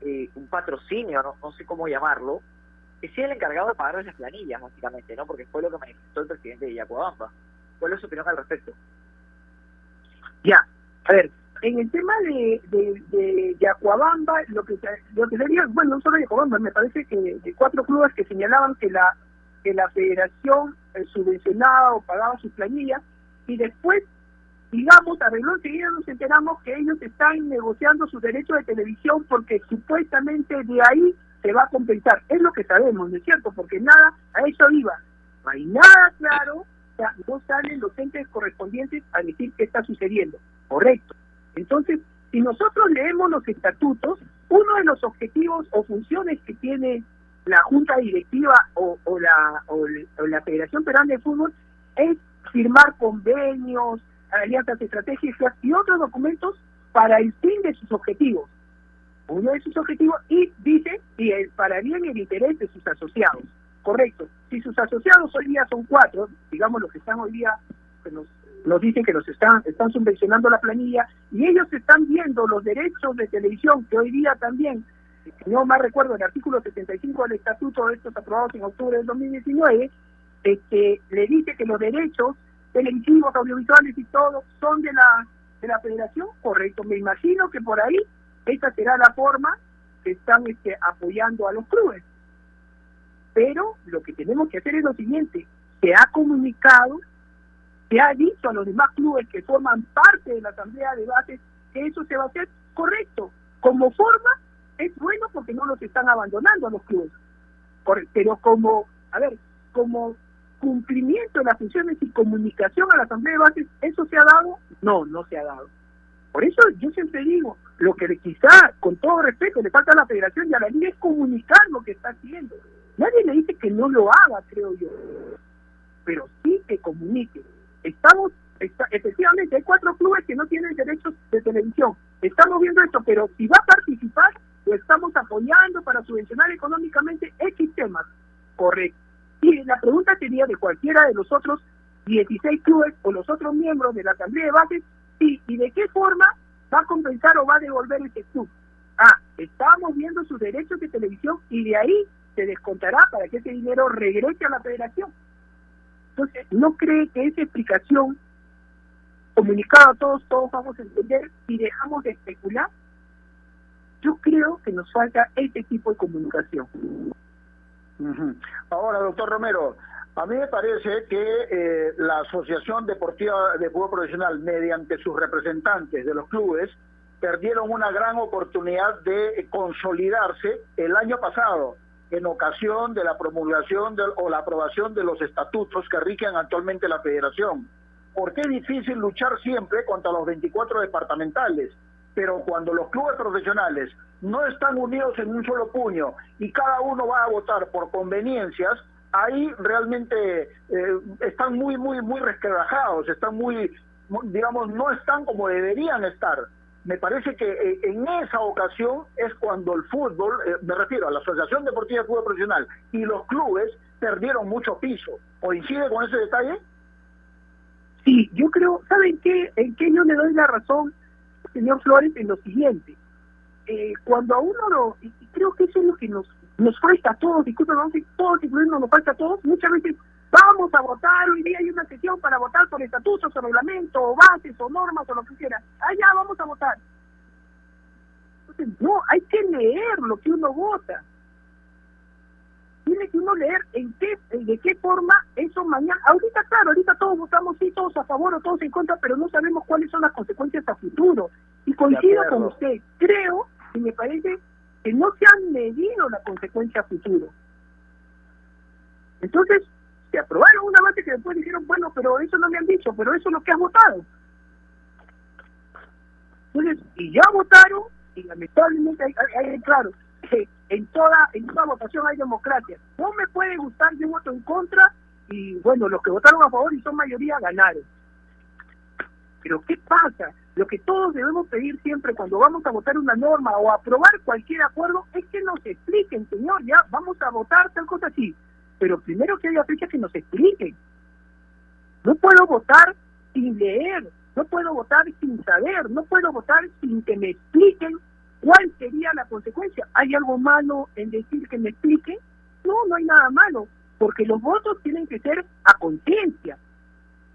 eh, un patrocinio, no, no sé cómo llamarlo, que sea el encargado de pagar esas planillas, básicamente, ¿no? Porque fue lo que manifestó el presidente de Yacuabamba. ¿Cuál es su opinión al respecto? Ya, a ver, en el tema de, de, de Yacuabamba, lo que, lo que sería, bueno, no solo Yacuabamba, me parece que de cuatro clubes que señalaban que la que la federación eh, subvencionaba o pagaba sus planillas, y después, digamos, arregló enseguida nos enteramos que ellos están negociando sus derechos de televisión porque supuestamente de ahí se va a compensar. Es lo que sabemos, ¿no es cierto? Porque nada, a eso iba. No hay nada claro, no salen los entes correspondientes a decir qué está sucediendo. Correcto. Entonces, si nosotros leemos los estatutos, uno de los objetivos o funciones que tiene la Junta Directiva o, la, o, la Federación Peruana de Fútbol es firmar convenios, alianzas estratégicas y otros documentos para el fin de sus objetivos uno de sus objetivos y dice y el, para bien el interés de sus asociados. Correcto. Si sus asociados hoy día son cuatro, digamos los que están hoy día, nos, dicen que nos están, están subvencionando la planilla y ellos están viendo los derechos de televisión que hoy día también, no más recuerdo, el artículo 75 del estatuto de estos aprobados en octubre del 2019, este, le dice que los derechos televisivos, audiovisuales y todo son de la de la federación, correcto. Me imagino que por ahí esa será la forma que están este, apoyando a los clubes. Pero lo que tenemos que hacer es lo siguiente, se ha comunicado, se ha dicho a los demás clubes que forman parte de la asamblea de base que eso se va a hacer correcto. Como forma, es bueno porque no los están abandonando a los clubes. Pero como, a ver, como cumplimiento de las funciones y comunicación a la Asamblea de Bases, ¿eso se ha dado? No, no se ha dado. Por eso yo siempre digo, lo que quizá, con todo respeto, le falta a la Federación y a la Liga es comunicar lo que está haciendo. Nadie le dice que no lo haga, creo yo, pero sí que comunique. Estamos, efectivamente, hay cuatro clubes que no tienen derechos de televisión. Estamos viendo esto, pero si va a participar, lo estamos apoyando para subvencionar económicamente X temas. Correcto. Y la pregunta sería de cualquiera de los otros 16 clubes o los otros miembros de la Asamblea de Bases, sí, y de qué forma va a compensar o va a devolver ese club. Ah, estamos viendo sus derechos de televisión y de ahí se descontará para que ese dinero regrese a la federación. Entonces, ¿no cree que esa explicación comunicada a todos, todos vamos a entender y dejamos de especular? Yo creo que nos falta ese tipo de comunicación. Ahora, doctor Romero, a mí me parece que eh, la Asociación Deportiva de Fútbol Profesional, mediante sus representantes de los clubes, perdieron una gran oportunidad de consolidarse el año pasado en ocasión de la promulgación o la aprobación de los estatutos que rigen actualmente la federación. Porque es difícil luchar siempre contra los 24 departamentales, pero cuando los clubes profesionales no están unidos en un solo puño y cada uno va a votar por conveniencias, ahí realmente eh, están muy, muy, muy resquebrajados, están muy, digamos, no están como deberían estar. Me parece que eh, en esa ocasión es cuando el fútbol, eh, me refiero a la Asociación Deportiva de Fútbol Profesional y los clubes perdieron mucho piso. ¿Coincide con ese detalle? Sí, yo creo, ¿saben qué? En qué yo le doy la razón, señor Flores, en lo siguiente. cuando a uno lo, y creo que eso es lo que nos nos falta a todos, disculpen, vamos a todos, incluyendo nos falta a todos, muchas veces vamos a votar, hoy día hay una sesión para votar por estatutos o reglamento, o bases, o normas, o lo que quiera. Allá vamos a votar. Entonces, no, hay que leer lo que uno vota. Tiene que uno leer en qué, de qué forma eso mañana. Ahorita, claro, ahorita todos votamos sí, todos a favor o todos en contra, pero no sabemos cuáles son las consecuencias a futuro. Y coincido con usted. Creo, y me parece que no se han medido la consecuencia futuro. Entonces, se aprobaron una base que después dijeron, bueno, pero eso no me han dicho, pero eso es lo que has votado. Entonces, y ya votaron, y lamentablemente hay, claro, que en toda, en toda votación hay democracia. No me puede gustar, yo voto en contra, y bueno, los que votaron a favor y son mayoría ganaron. Pero ¿qué pasa? Lo que todos debemos pedir siempre cuando vamos a votar una norma o aprobar cualquier acuerdo es que nos expliquen, señor, ya vamos a votar tal cosa así. Pero primero que haya fecha que nos expliquen. No puedo votar sin leer, no puedo votar sin saber, no puedo votar sin que me expliquen cuál sería la consecuencia. ¿Hay algo malo en decir que me expliquen? No, no hay nada malo, porque los votos tienen que ser a conciencia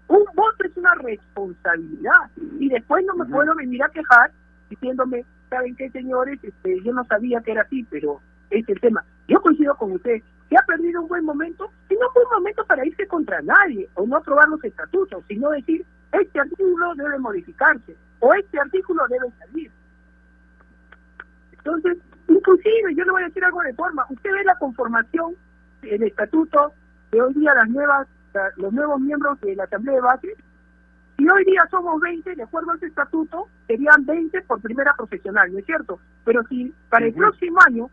un voto es una responsabilidad y después no me puedo venir a quejar diciéndome, ¿saben qué, señores? Este, yo no sabía que era así, pero es el tema. Yo coincido con usted, que ha perdido un buen momento y no fue un momento para irse contra nadie o no aprobar los estatutos, sino decir, este artículo debe modificarse o este artículo debe salir. Entonces, inclusive, yo le voy a decir algo de forma, usted ve la conformación del estatuto de hoy día las nuevas los nuevos miembros de la Asamblea de Base, si hoy día somos 20, de acuerdo a ese estatuto, serían 20 por primera profesional, ¿no es cierto? Pero si para el próximo año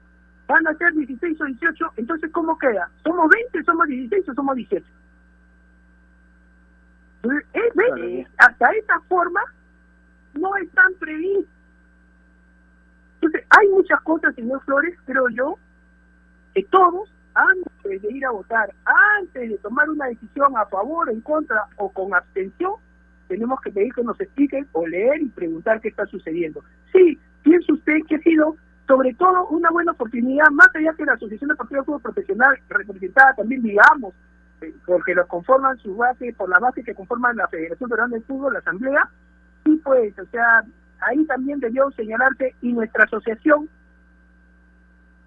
van a ser 16 o 18, entonces ¿cómo queda? ¿Somos 20, somos 16 o somos 18? ¿Eh? Hasta esa forma no están previstos. Entonces, hay muchas cosas, señor Flores, creo yo, que todos antes de ir a votar, antes de tomar una decisión a favor, en contra o con abstención, tenemos que pedir que nos expliquen o leer y preguntar qué está sucediendo. Sí, piensa usted que ha sido sobre todo una buena oportunidad, más allá que la Asociación de Partidos de Fútbol Profesional, representada también, digamos, eh, porque lo conforman sus bases, por la base que conforman la Federación Peruana de Fútbol, la Asamblea, y pues, o sea, ahí también debió señalarse y nuestra asociación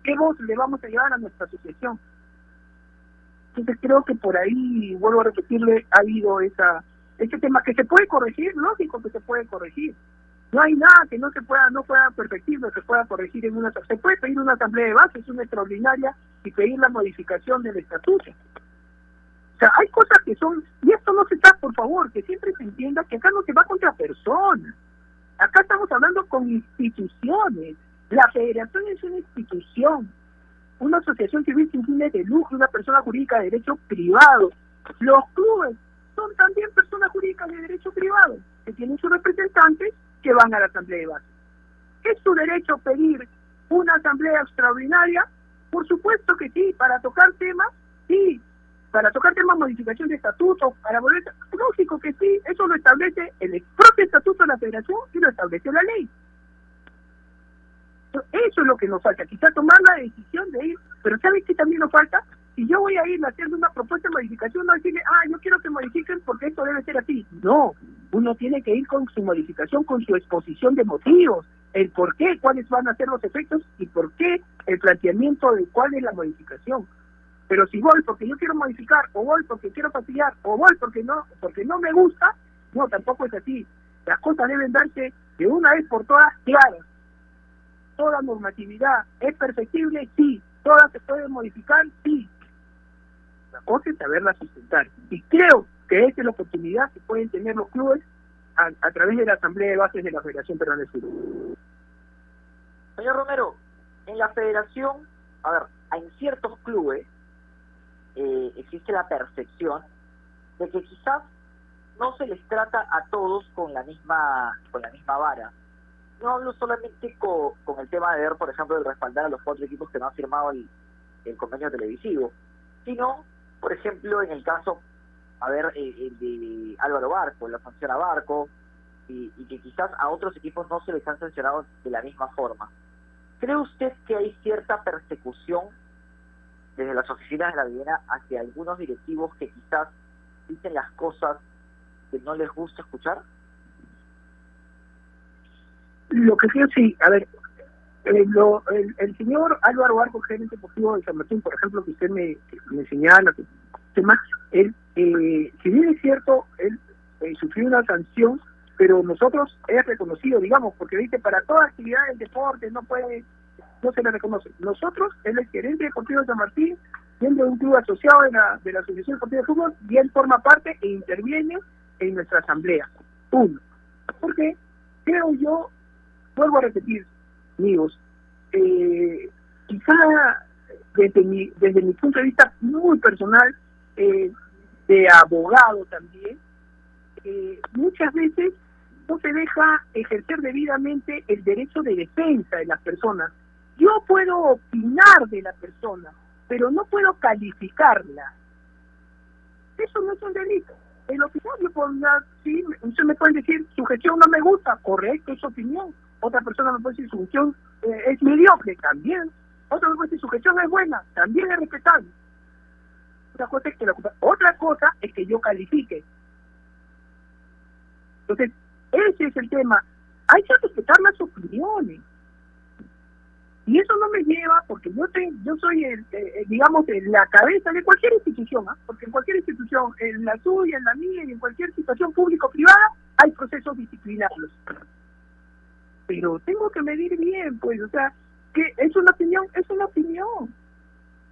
¿Qué voz le vamos a llevar a nuestra asociación? Entonces creo que por ahí, vuelvo a repetirle, ha habido esa ese tema que se puede corregir, lógico que se puede corregir, No hay nada que no se pueda, no pueda perfectible, se pueda corregir en una se puede pedir una asamblea de base, es una extraordinaria, y pedir la modificación del estatuto. O sea, hay cosas que son, y esto no se está, por favor, que siempre se entienda que acá no se va contra personas. Acá estamos hablando con instituciones. La federación es una institución, una asociación civil sin fines de lucro, una persona jurídica de derecho privado. Los clubes son también personas jurídicas de derecho privado, que tienen sus representantes que van a la asamblea de base. ¿Es su derecho pedir una asamblea extraordinaria? Por supuesto que sí, para tocar temas, sí, para tocar temas modificación de estatutos, para volver, lógico que sí, eso lo establece el propio estatuto de la federación y lo establece la ley. Eso es lo que nos falta, quizá tomar la decisión de ir, pero ¿sabes qué también nos falta? Si yo voy a ir haciendo una propuesta de modificación, no decirle, ah, yo quiero que modifiquen porque esto debe ser así. No, uno tiene que ir con su modificación, con su exposición de motivos, el por qué, cuáles van a ser los efectos y por qué el planteamiento de cuál es la modificación. Pero si voy porque yo quiero modificar, o voy porque quiero fastidiar, o voy porque no, porque no me gusta, no, tampoco es así. Las cosas deben darse de una vez por todas claras. Toda normatividad es perfectible, sí. Toda se puede modificar, sí. La cosa es saberla sustentar. Y creo que esa es la oportunidad que pueden tener los clubes a, a través de la Asamblea de Bases de la Federación Peruana de Fútbol. Señor Romero, en la federación, a ver, en ciertos clubes eh, existe la percepción de que quizás no se les trata a todos con la misma con la misma vara. No hablo solamente con, con el tema de ver, por ejemplo, el respaldar a los cuatro equipos que no han firmado el, el convenio televisivo, sino, por ejemplo, en el caso, a ver, el, el de Álvaro Barco, la sanción a Barco, y, y que quizás a otros equipos no se les han sancionado de la misma forma. ¿Cree usted que hay cierta persecución desde las oficinas de la Vivienda hacia algunos directivos que quizás dicen las cosas que no les gusta escuchar? Lo que creo sí, a ver, eh, lo, el, el, señor Álvaro Arco, gerente deportivo de San Martín, por ejemplo, que usted me, me señala, que temas, él, eh, si bien es cierto, él eh, sufrió una sanción, pero nosotros es reconocido, digamos, porque dice, para toda actividad del deporte no puede, no se le reconoce. Nosotros, él es gerente deportivo de San Martín, miembro de un club asociado de la, de la Asociación Deportiva de Fútbol, y él forma parte e interviene en nuestra asamblea. Uno. Porque creo yo, vuelvo a repetir, amigos, eh, quizá desde mi, desde mi punto de vista muy personal, eh, de abogado también, eh, muchas veces no se deja ejercer debidamente el derecho de defensa de las personas. Yo puedo opinar de la persona, pero no puedo calificarla. Eso no es un delito. En opinar, yo puedo, sí, usted me puede decir, su gestión no me gusta, correcto, es opinión. Otra persona me puede decir, su gestión eh, es mediocre, también. Otra me puede decir, su gestión es buena, también es respetable. Otra cosa es que, la, otra cosa es que yo califique. Entonces, ese es el tema. Hay que respetar las opiniones. Y eso no me lleva, porque yo tengo, yo soy, el, eh, digamos, en la cabeza de cualquier institución, ¿ah? porque en cualquier institución, en la suya, en la mía y en cualquier situación público-privada, hay procesos disciplinarios. Pero tengo que medir bien, pues, o sea, que es una opinión, es una opinión.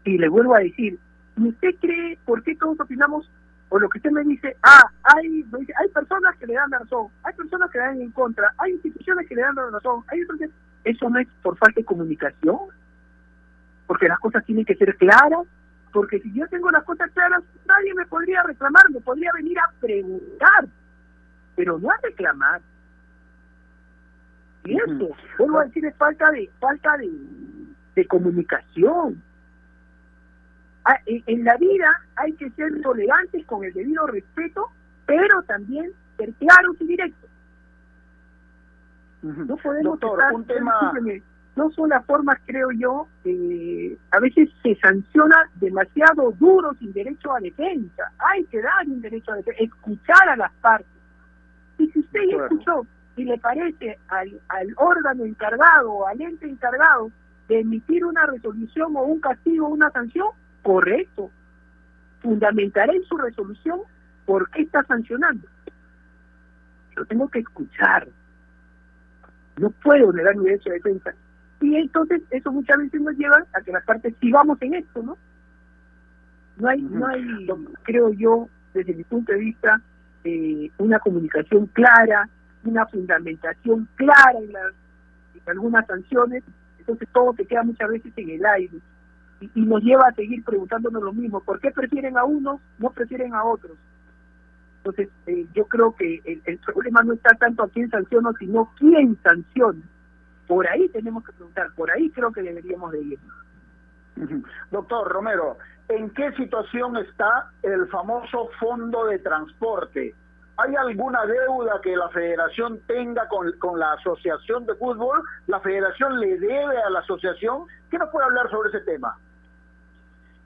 Y le vuelvo a decir, ¿y usted cree por qué todos opinamos? O lo que usted me dice, ah, hay, hay personas que le dan la razón, hay personas que le dan en contra, hay instituciones que le dan la razón, hay otros que eso no es por falta de comunicación, porque las cosas tienen que ser claras, porque si yo tengo las cosas claras, nadie me podría reclamar, me podría venir a preguntar, pero no a reclamar. Y eso, vuelvo a decir, es falta de, falta de, de comunicación. Ah, en la vida hay que ser tolerantes con el debido respeto, pero también ser claros y directos. No podemos Doctor, un tema... No son las formas, creo yo, eh, a veces se sanciona demasiado duro sin derecho a defensa. Hay que dar un derecho a defensa, escuchar a las partes. Y si usted ya escuchó y le parece al, al órgano encargado o al ente encargado de emitir una resolución o un castigo o una sanción, correcto. Fundamentaré en su resolución por qué está sancionando. Yo tengo que escuchar. No puedo negar mi derecho de defensa. Y entonces eso muchas veces nos lleva a que las partes sigamos en esto, ¿no? No hay, no hay, creo yo, desde mi punto de vista, eh, una comunicación clara, una fundamentación clara en, las, algunas sanciones, entonces todo se queda muchas veces en el aire y, y nos lleva a seguir preguntándonos lo mismo, ¿por qué prefieren a unos, no prefieren a otros? Entonces, eh, yo creo que el, el problema no está tanto a quién sanciona, sino quién sanciona. Por ahí tenemos que preguntar, por ahí creo que deberíamos de ir. Doctor Romero, ¿en qué situación está el famoso fondo de transporte? ¿Hay alguna deuda que la federación tenga con, con la asociación de fútbol? ¿La federación le debe a la asociación? ¿Qué nos puede hablar sobre ese tema?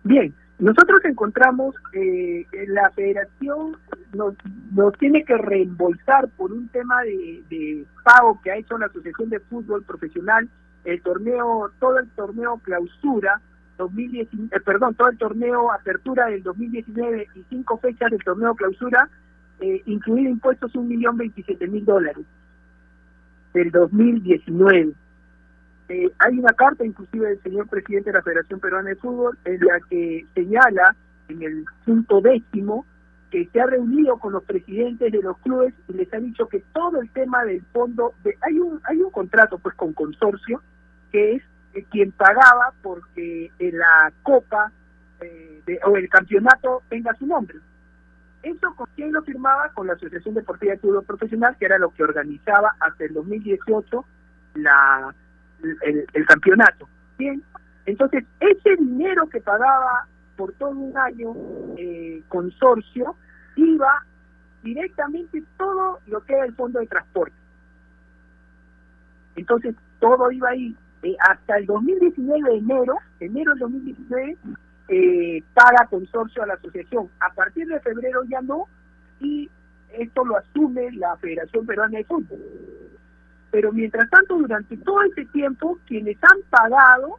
Bien, nosotros encontramos eh, la federación nos, nos tiene que reembolsar por un tema de, de pago que ha hecho la Asociación de Fútbol Profesional, el torneo, todo el torneo clausura 2019, eh, perdón, todo el torneo apertura del 2019 y cinco fechas del torneo clausura, eh, incluido impuestos un millón veintisiete mil dólares del 2019. Eh, hay una carta inclusive del señor presidente de la Federación Peruana de Fútbol en la que señala en el punto décimo que se ha reunido con los presidentes de los clubes y les ha dicho que todo el tema del fondo de hay un hay un contrato pues con consorcio que es eh, quien pagaba porque la copa eh, o el campeonato tenga su nombre eso con quién lo firmaba con la Asociación Deportiva de Fútbol Profesional que era lo que organizaba hasta el 2018 la el, campeonato. Bien, entonces ese dinero que pagaba por todo un año eh, consorcio iba directamente todo lo que era el fondo de transporte. Entonces todo iba ahí. Eh, hasta el 2019, enero, enero del 2019, eh, paga consorcio a la asociación. A partir de febrero ya no, y esto lo asume la Federación Peruana de Fútbol. Pero mientras tanto, durante todo ese tiempo, quienes han pagado,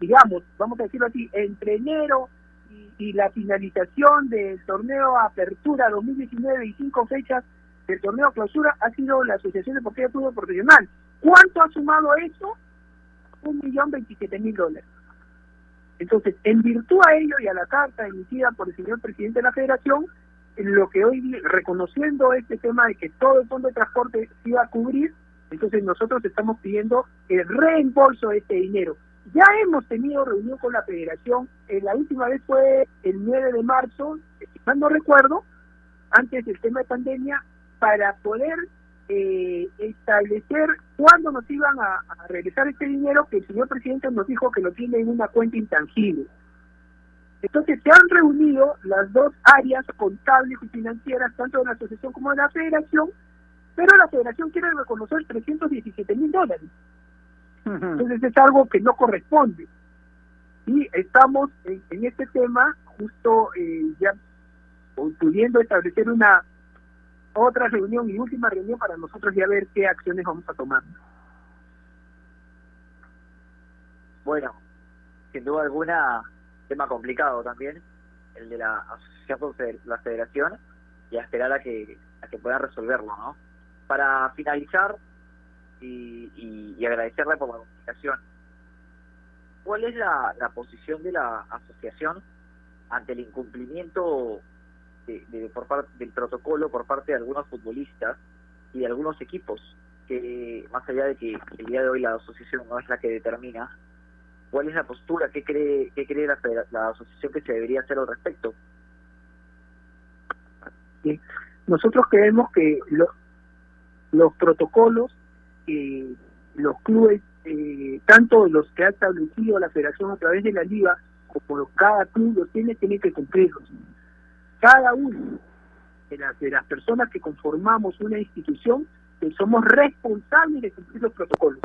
digamos, vamos a decirlo así, entre enero y, y la finalización del torneo Apertura 2019 y cinco fechas del torneo Clausura, ha sido la Asociación Deportiva de Fútbol Profesional. ¿Cuánto ha sumado eso? Un millón veintisiete mil dólares. Entonces, en virtud a ello y a la carta emitida por el señor presidente de la Federación, lo que hoy, reconociendo este tema de que todo el fondo de transporte se iba a cubrir, entonces nosotros estamos pidiendo el reembolso de este dinero. Ya hemos tenido reunión con la federación, eh, la última vez fue el 9 de marzo, si mal no recuerdo, antes del tema de pandemia, para poder eh, establecer cuándo nos iban a, a regresar este dinero que el señor presidente nos dijo que lo tiene en una cuenta intangible. Entonces se han reunido las dos áreas contables y financieras, tanto de la asociación como de la federación, pero la federación quiere reconocer 317 mil dólares. Entonces es algo que no corresponde. Y estamos en, en este tema justo eh, ya pudiendo establecer una otra reunión y última reunión para nosotros ya ver qué acciones vamos a tomar. Bueno, sin duda alguna, tema complicado también, el de la asociación con la federación, y a esperar a que, a que puedan resolverlo, ¿no? Para finalizar y, y, y agradecerle por la comunicación, ¿cuál es la, la posición de la asociación ante el incumplimiento de, por parte del protocolo por parte de algunos futbolistas y de algunos equipos? Que más allá de que el día de hoy la asociación no es la que determina, ¿Cuál es la postura? ¿Qué cree, qué cree la, la asociación que se debería hacer al respecto? Nosotros creemos que lo- los protocolos que los clubes, eh, tanto los que ha establecido la federación a través de la liga, como cada club los tiene, tiene que cumplirlos. Cada uno de las, de las personas que conformamos una institución, que somos responsables de cumplir los protocolos.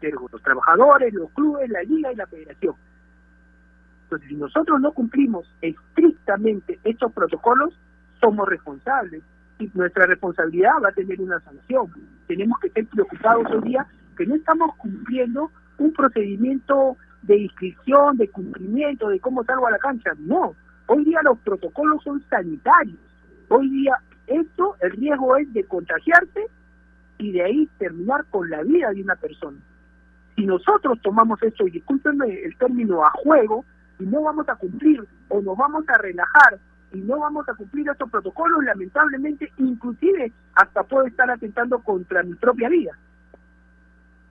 Los trabajadores, los clubes, la liga y la federación. Entonces, si nosotros no cumplimos estrictamente estos protocolos, somos responsables y nuestra responsabilidad va a tener una sanción. Tenemos que estar preocupados hoy día que no estamos cumpliendo un procedimiento de inscripción, de cumplimiento, de cómo salgo a la cancha. No, hoy día los protocolos son sanitarios. Hoy día esto, el riesgo es de contagiarse y de ahí terminar con la vida de una persona. Si nosotros tomamos esto, y discúlpenme el término a juego, y no vamos a cumplir o nos vamos a relajar y no vamos a cumplir estos protocolos, lamentablemente, inclusive hasta puede estar atentando contra mi propia vida.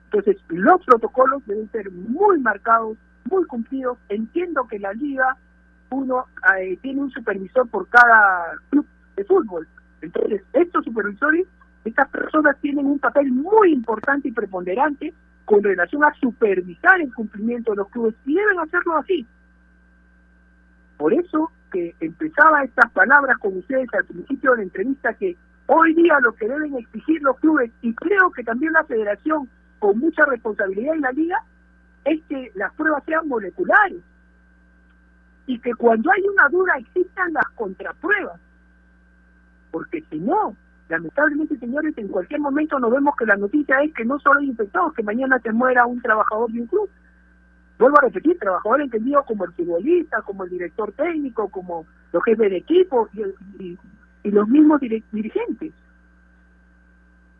Entonces, los protocolos deben ser muy marcados, muy cumplidos. Entiendo que la liga, uno eh, tiene un supervisor por cada club de fútbol. Entonces, estos supervisores, estas personas tienen un papel muy importante y preponderante con relación a supervisar el cumplimiento de los clubes y deben hacerlo así. Por eso que empezaba estas palabras con ustedes al principio de la entrevista que hoy día lo que deben exigir los clubes y creo que también la federación con mucha responsabilidad en la liga es que las pruebas sean moleculares y que cuando hay una duda existan las contrapruebas porque si no lamentablemente señores en cualquier momento nos vemos que la noticia es que no solo hay infectados que mañana se muera un trabajador de un club vuelvo a repetir, trabajador entendido como el futbolista, como el director técnico, como los jefes de equipo y, los mismos dirigentes.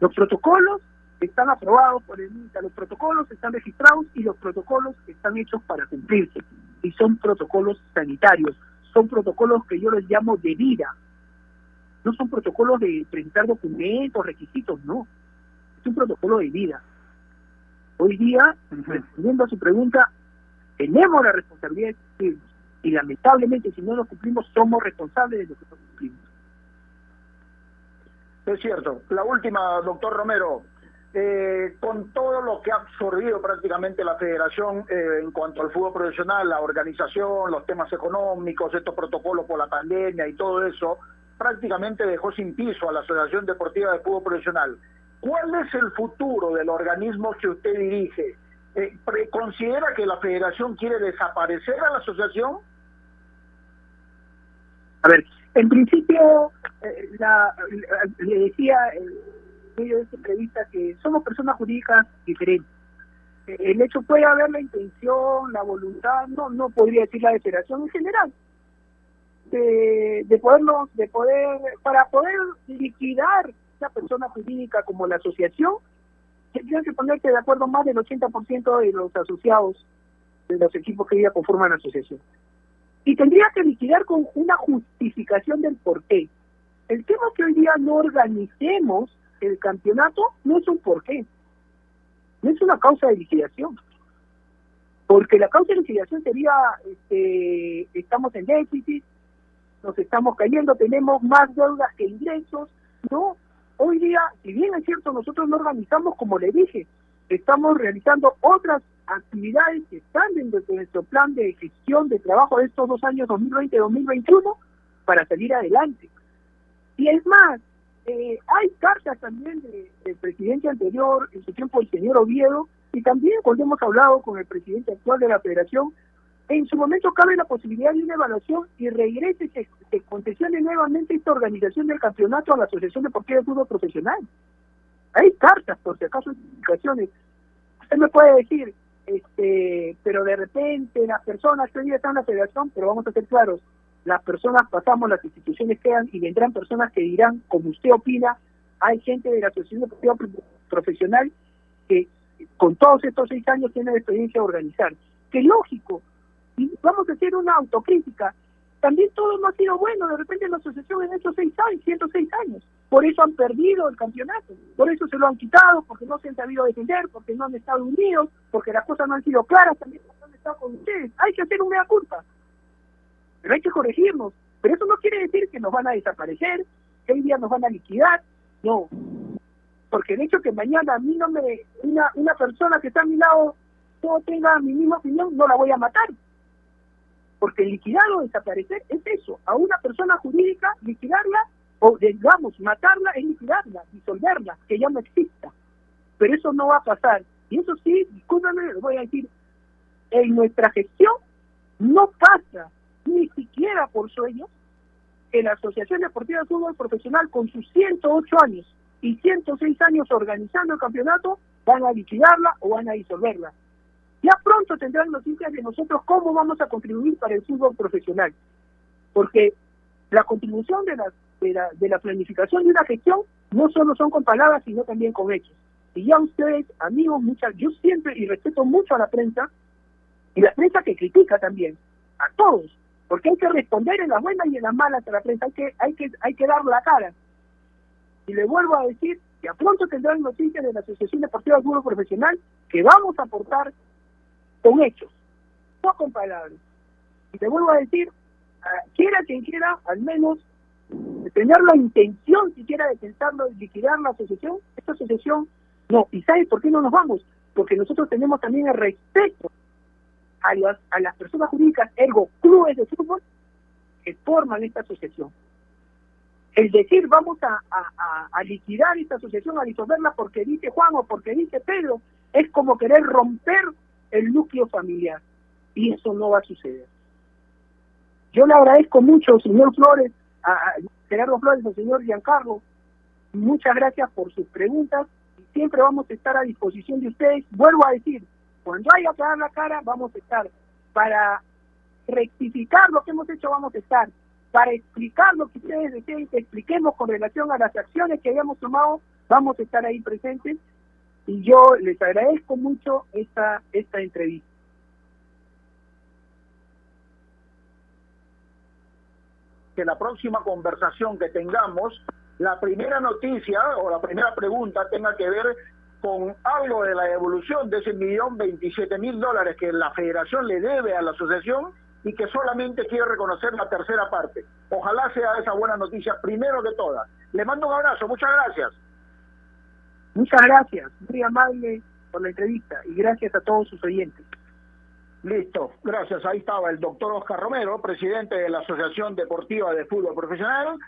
Los protocolos están aprobados por el MINSA, los protocolos están registrados y los protocolos están hechos para cumplirse. Y son protocolos sanitarios, son protocolos que yo les llamo de vida. No son protocolos de presentar documentos, requisitos, no. Es un protocolo de vida. Hoy día, respondiendo a su pregunta, tenemos la responsabilidad de cumplir y lamentablemente si no lo cumplimos somos responsables de lo que no cumplimos. Es cierto. La última, doctor Romero, eh, con todo lo que ha absorbido prácticamente la federación eh, en cuanto al fútbol profesional, la organización, los temas económicos, estos protocolos por la pandemia y todo eso, prácticamente dejó sin piso a la Asociación Deportiva de Fútbol Profesional. ¿Cuál es el futuro del organismo que usted dirige? Eh, ¿Considera que la federación quiere desaparecer a la asociación? A ver, en principio, eh, le decía en medio de esta entrevista que somos personas jurídicas diferentes. El hecho puede haber la intención, la voluntad, no no podría decir la federación en general, de, de podernos, de poder, para poder liquidar esa persona jurídica como la asociación, tendrían que ponerte de acuerdo más del 80% de los asociados de los equipos que ya conforman la asociación. Y tendría que liquidar con una justificación del porqué. El tema que hoy día no organicemos el campeonato no es un porqué, no es una causa de liquidación. Porque la causa de liquidación sería, este, estamos en déficit, nos estamos cayendo, tenemos más deudas que ingresos, no, Hoy día, si bien es cierto, nosotros no organizamos, como le dije, estamos realizando otras actividades que están dentro de nuestro plan de gestión de trabajo de estos dos años 2020-2021 para salir adelante. Y es más, eh, hay cartas también del presidente anterior, en su tiempo el señor Oviedo, y también cuando hemos hablado con el presidente actual de la federación, en su momento cabe la posibilidad de una evaluación y regrese, se, se concesione nuevamente esta organización del campeonato a la Asociación Deportiva de Fútbol Profesional. Hay cartas, por si acaso, indicaciones. Usted me puede decir, este, pero de repente las personas que hoy están en la federación, pero vamos a ser claros, las personas pasamos, las instituciones quedan y vendrán personas que dirán, como usted opina, hay gente de la Asociación Deportiva Profesional que con todos estos seis años tiene experiencia de organizar. Que lógico, vamos a hacer una autocrítica. También todo no ha sido bueno, de repente la asociación en estos seis años, 106 años. Por eso han perdido el campeonato, por eso se lo han quitado, porque no se han sabido defender, porque no han estado unidos, porque las cosas no han sido claras, también porque han estado con ustedes. Hay que hacer una culpa, pero hay que corregirnos. Pero eso no quiere decir que nos van a desaparecer, que hoy día nos van a liquidar, no. Porque el hecho que mañana a mí no me, una, una persona que está a mi lado no tenga mi misma opinión, no la voy a matar porque liquidar o desaparecer es eso, a una persona jurídica liquidarla o digamos matarla es liquidarla, disolverla, que ya no exista. Pero eso no va a pasar. Y eso sí, discúlpame, les voy a decir, en nuestra gestión no pasa ni siquiera por sueños que la Asociación Deportiva de Fútbol Profesional con sus 108 años y 106 años organizando el campeonato van a liquidarla o van a disolverla. Ya pronto tendrán noticias de nosotros cómo vamos a contribuir para el fútbol profesional, porque la contribución de la, de la, planificación de una gestión no solo son con palabras, sino también con hechos. Y ya ustedes, amigos, muchas, yo siempre y respeto mucho a la prensa, y la prensa que critica también, a todos, porque hay que responder en las buenas y en las malas a la prensa, hay que, hay que, hay que dar la cara. Y le vuelvo a decir, que a pronto tendrán noticias de la Asociación Deportiva del Fútbol Profesional que vamos a aportar con hechos, no con palabras. Y te vuelvo a decir, quiera quien quiera, al menos tener la intención siquiera de pensarlo, de liquidar la asociación, esta asociación no. ¿Y sabes por qué no nos vamos? Porque nosotros tenemos también el respeto a a las personas jurídicas, ergo clubes de fútbol, que forman esta asociación. El decir vamos a, a, liquidar esta asociación, a disolverla porque dice Juan o porque dice Pedro, es como querer romper el núcleo familiar. Y eso no va a suceder. Yo le agradezco mucho, señor Flores, a, Gerardo Flores, al señor Giancarlo. Muchas gracias por sus preguntas. Siempre vamos a estar a disposición de ustedes. Vuelvo a decir, cuando haya que dar la cara, vamos a estar. Para rectificar lo que hemos hecho, vamos a estar. Para explicar lo que ustedes deseen que expliquemos con relación a las acciones que hayamos tomado, vamos a estar ahí presentes. Y yo les agradezco mucho esta, esta entrevista. que la próxima conversación que tengamos, la primera noticia o la primera pregunta tenga que ver con algo de la evolución de ese millón veintisiete mil dólares que la federación le debe a la asociación y que solamente quiere reconocer la tercera parte. Ojalá sea esa buena noticia primero que todas. Le mando un abrazo, muchas gracias. Muchas gracias, muy amable por la entrevista y gracias a todos sus oyentes. Listo, gracias. Ahí estaba el doctor Oscar Romero, presidente de la Asociación Deportiva de Fútbol Profesional,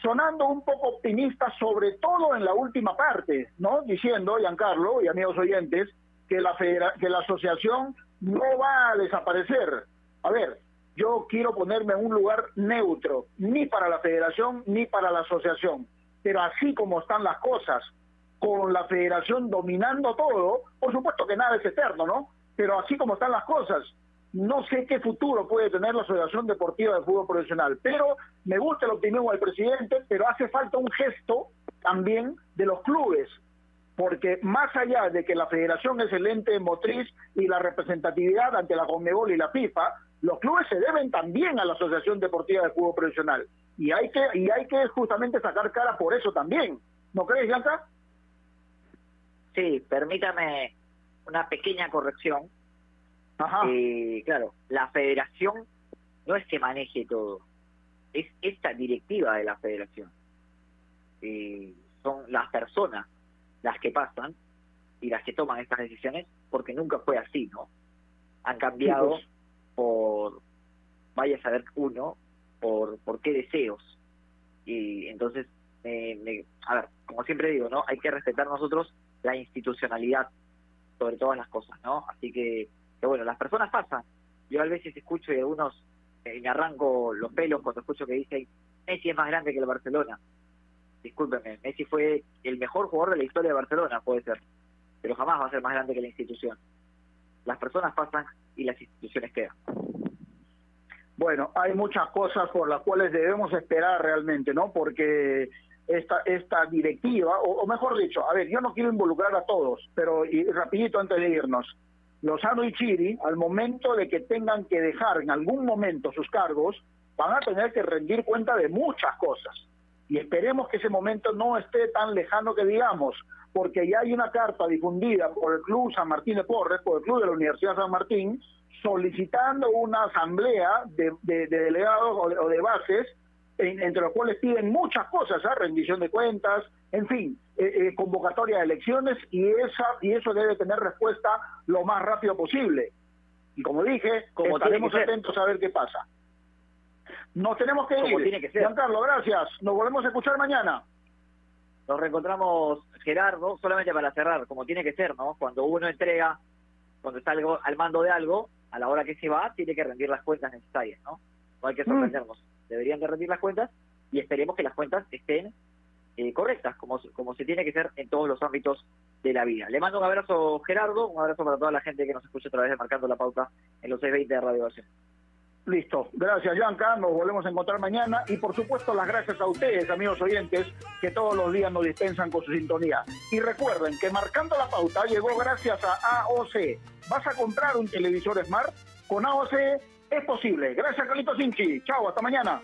sonando un poco optimista, sobre todo en la última parte, ¿no? Diciendo, Giancarlo y amigos oyentes, que la, que la asociación no va a desaparecer. A ver, yo quiero ponerme en un lugar neutro, ni para la federación ni para la asociación. Pero así como están las cosas, con la federación dominando todo, por supuesto que nada es eterno, ¿no? pero así como están las cosas, no sé qué futuro puede tener la Asociación Deportiva de Fútbol Profesional, pero me gusta el optimismo del presidente, pero hace falta un gesto también de los clubes, porque más allá de que la federación es el ente motriz y la representatividad ante la Conmebol y la FIFA, los clubes se deben también a la Asociación Deportiva de Fútbol Profesional y hay que y hay que justamente sacar cara por eso también. ¿No crees, Yanka? Sí, permítame una pequeña corrección. Eh, claro, la federación no es que maneje todo, es esta directiva de la federación. Eh, son las personas las que pasan y las que toman estas decisiones, porque nunca fue así, ¿no? Han cambiado pues. por, vaya a saber uno, por, por qué deseos. Y entonces, a ver, como siempre digo, ¿no? Hay que respetar nosotros la institucionalidad sobre todas las cosas, ¿no? Así que, que bueno, las personas pasan. Yo a veces escucho y algunos eh, me arranco los pelos cuando escucho que dicen Messi es más grande que el Barcelona. Discúlpeme, Messi fue el mejor jugador de la historia de Barcelona, puede ser, pero jamás va a ser más grande que la institución. Las personas pasan y las instituciones quedan. Bueno, hay muchas cosas por las cuales debemos esperar realmente, ¿no? Porque esta, esta directiva, o, mejor dicho, a ver, yo no quiero involucrar a todos, pero y rapidito antes de irnos, Lozano y Chiri, al momento de que tengan que dejar en algún momento sus cargos, van a tener que rendir cuenta de muchas cosas. Y esperemos que ese momento no esté tan lejano que digamos, porque ya hay una carta difundida por el Club San Martín de Porres, por el Club de la Universidad San Martín, solicitando una asamblea de, delegados o de bases entre los cuales piden muchas cosas, ¿ah? rendición de cuentas, en fin, eh, eh, convocatoria de elecciones y esa y eso debe tener respuesta lo más rápido posible. Y como dije, como estaremos atentos a ver qué pasa. Nos tenemos que ir. Tiene que ser. Juan Carlos, gracias. Nos volvemos a escuchar mañana. Nos reencontramos, Gerardo, solamente para cerrar, como tiene que ser, ¿no? Cuando uno entrega, cuando está al mando de algo, a la hora que se va, tiene que rendir las cuentas necesarias, ¿no? No hay que mm. sorprendernos deberían de rendir las cuentas y esperemos que las cuentas estén eh, correctas, como, como se tiene que ser en todos los ámbitos de la vida. Le mando un abrazo, Gerardo, un abrazo para toda la gente que nos escucha a través de Marcando la Pauta en los 620 de Radio Listo. Gracias, Yanka. Nos volvemos a encontrar mañana. Y por supuesto, las gracias a ustedes, amigos oyentes, que todos los días nos dispensan con su sintonía. Y recuerden que marcando la pauta llegó gracias a AOC. ¿Vas a comprar un televisor Smart? Con AOC es posible. Gracias, Carlitos Sinchi. Chao, hasta mañana.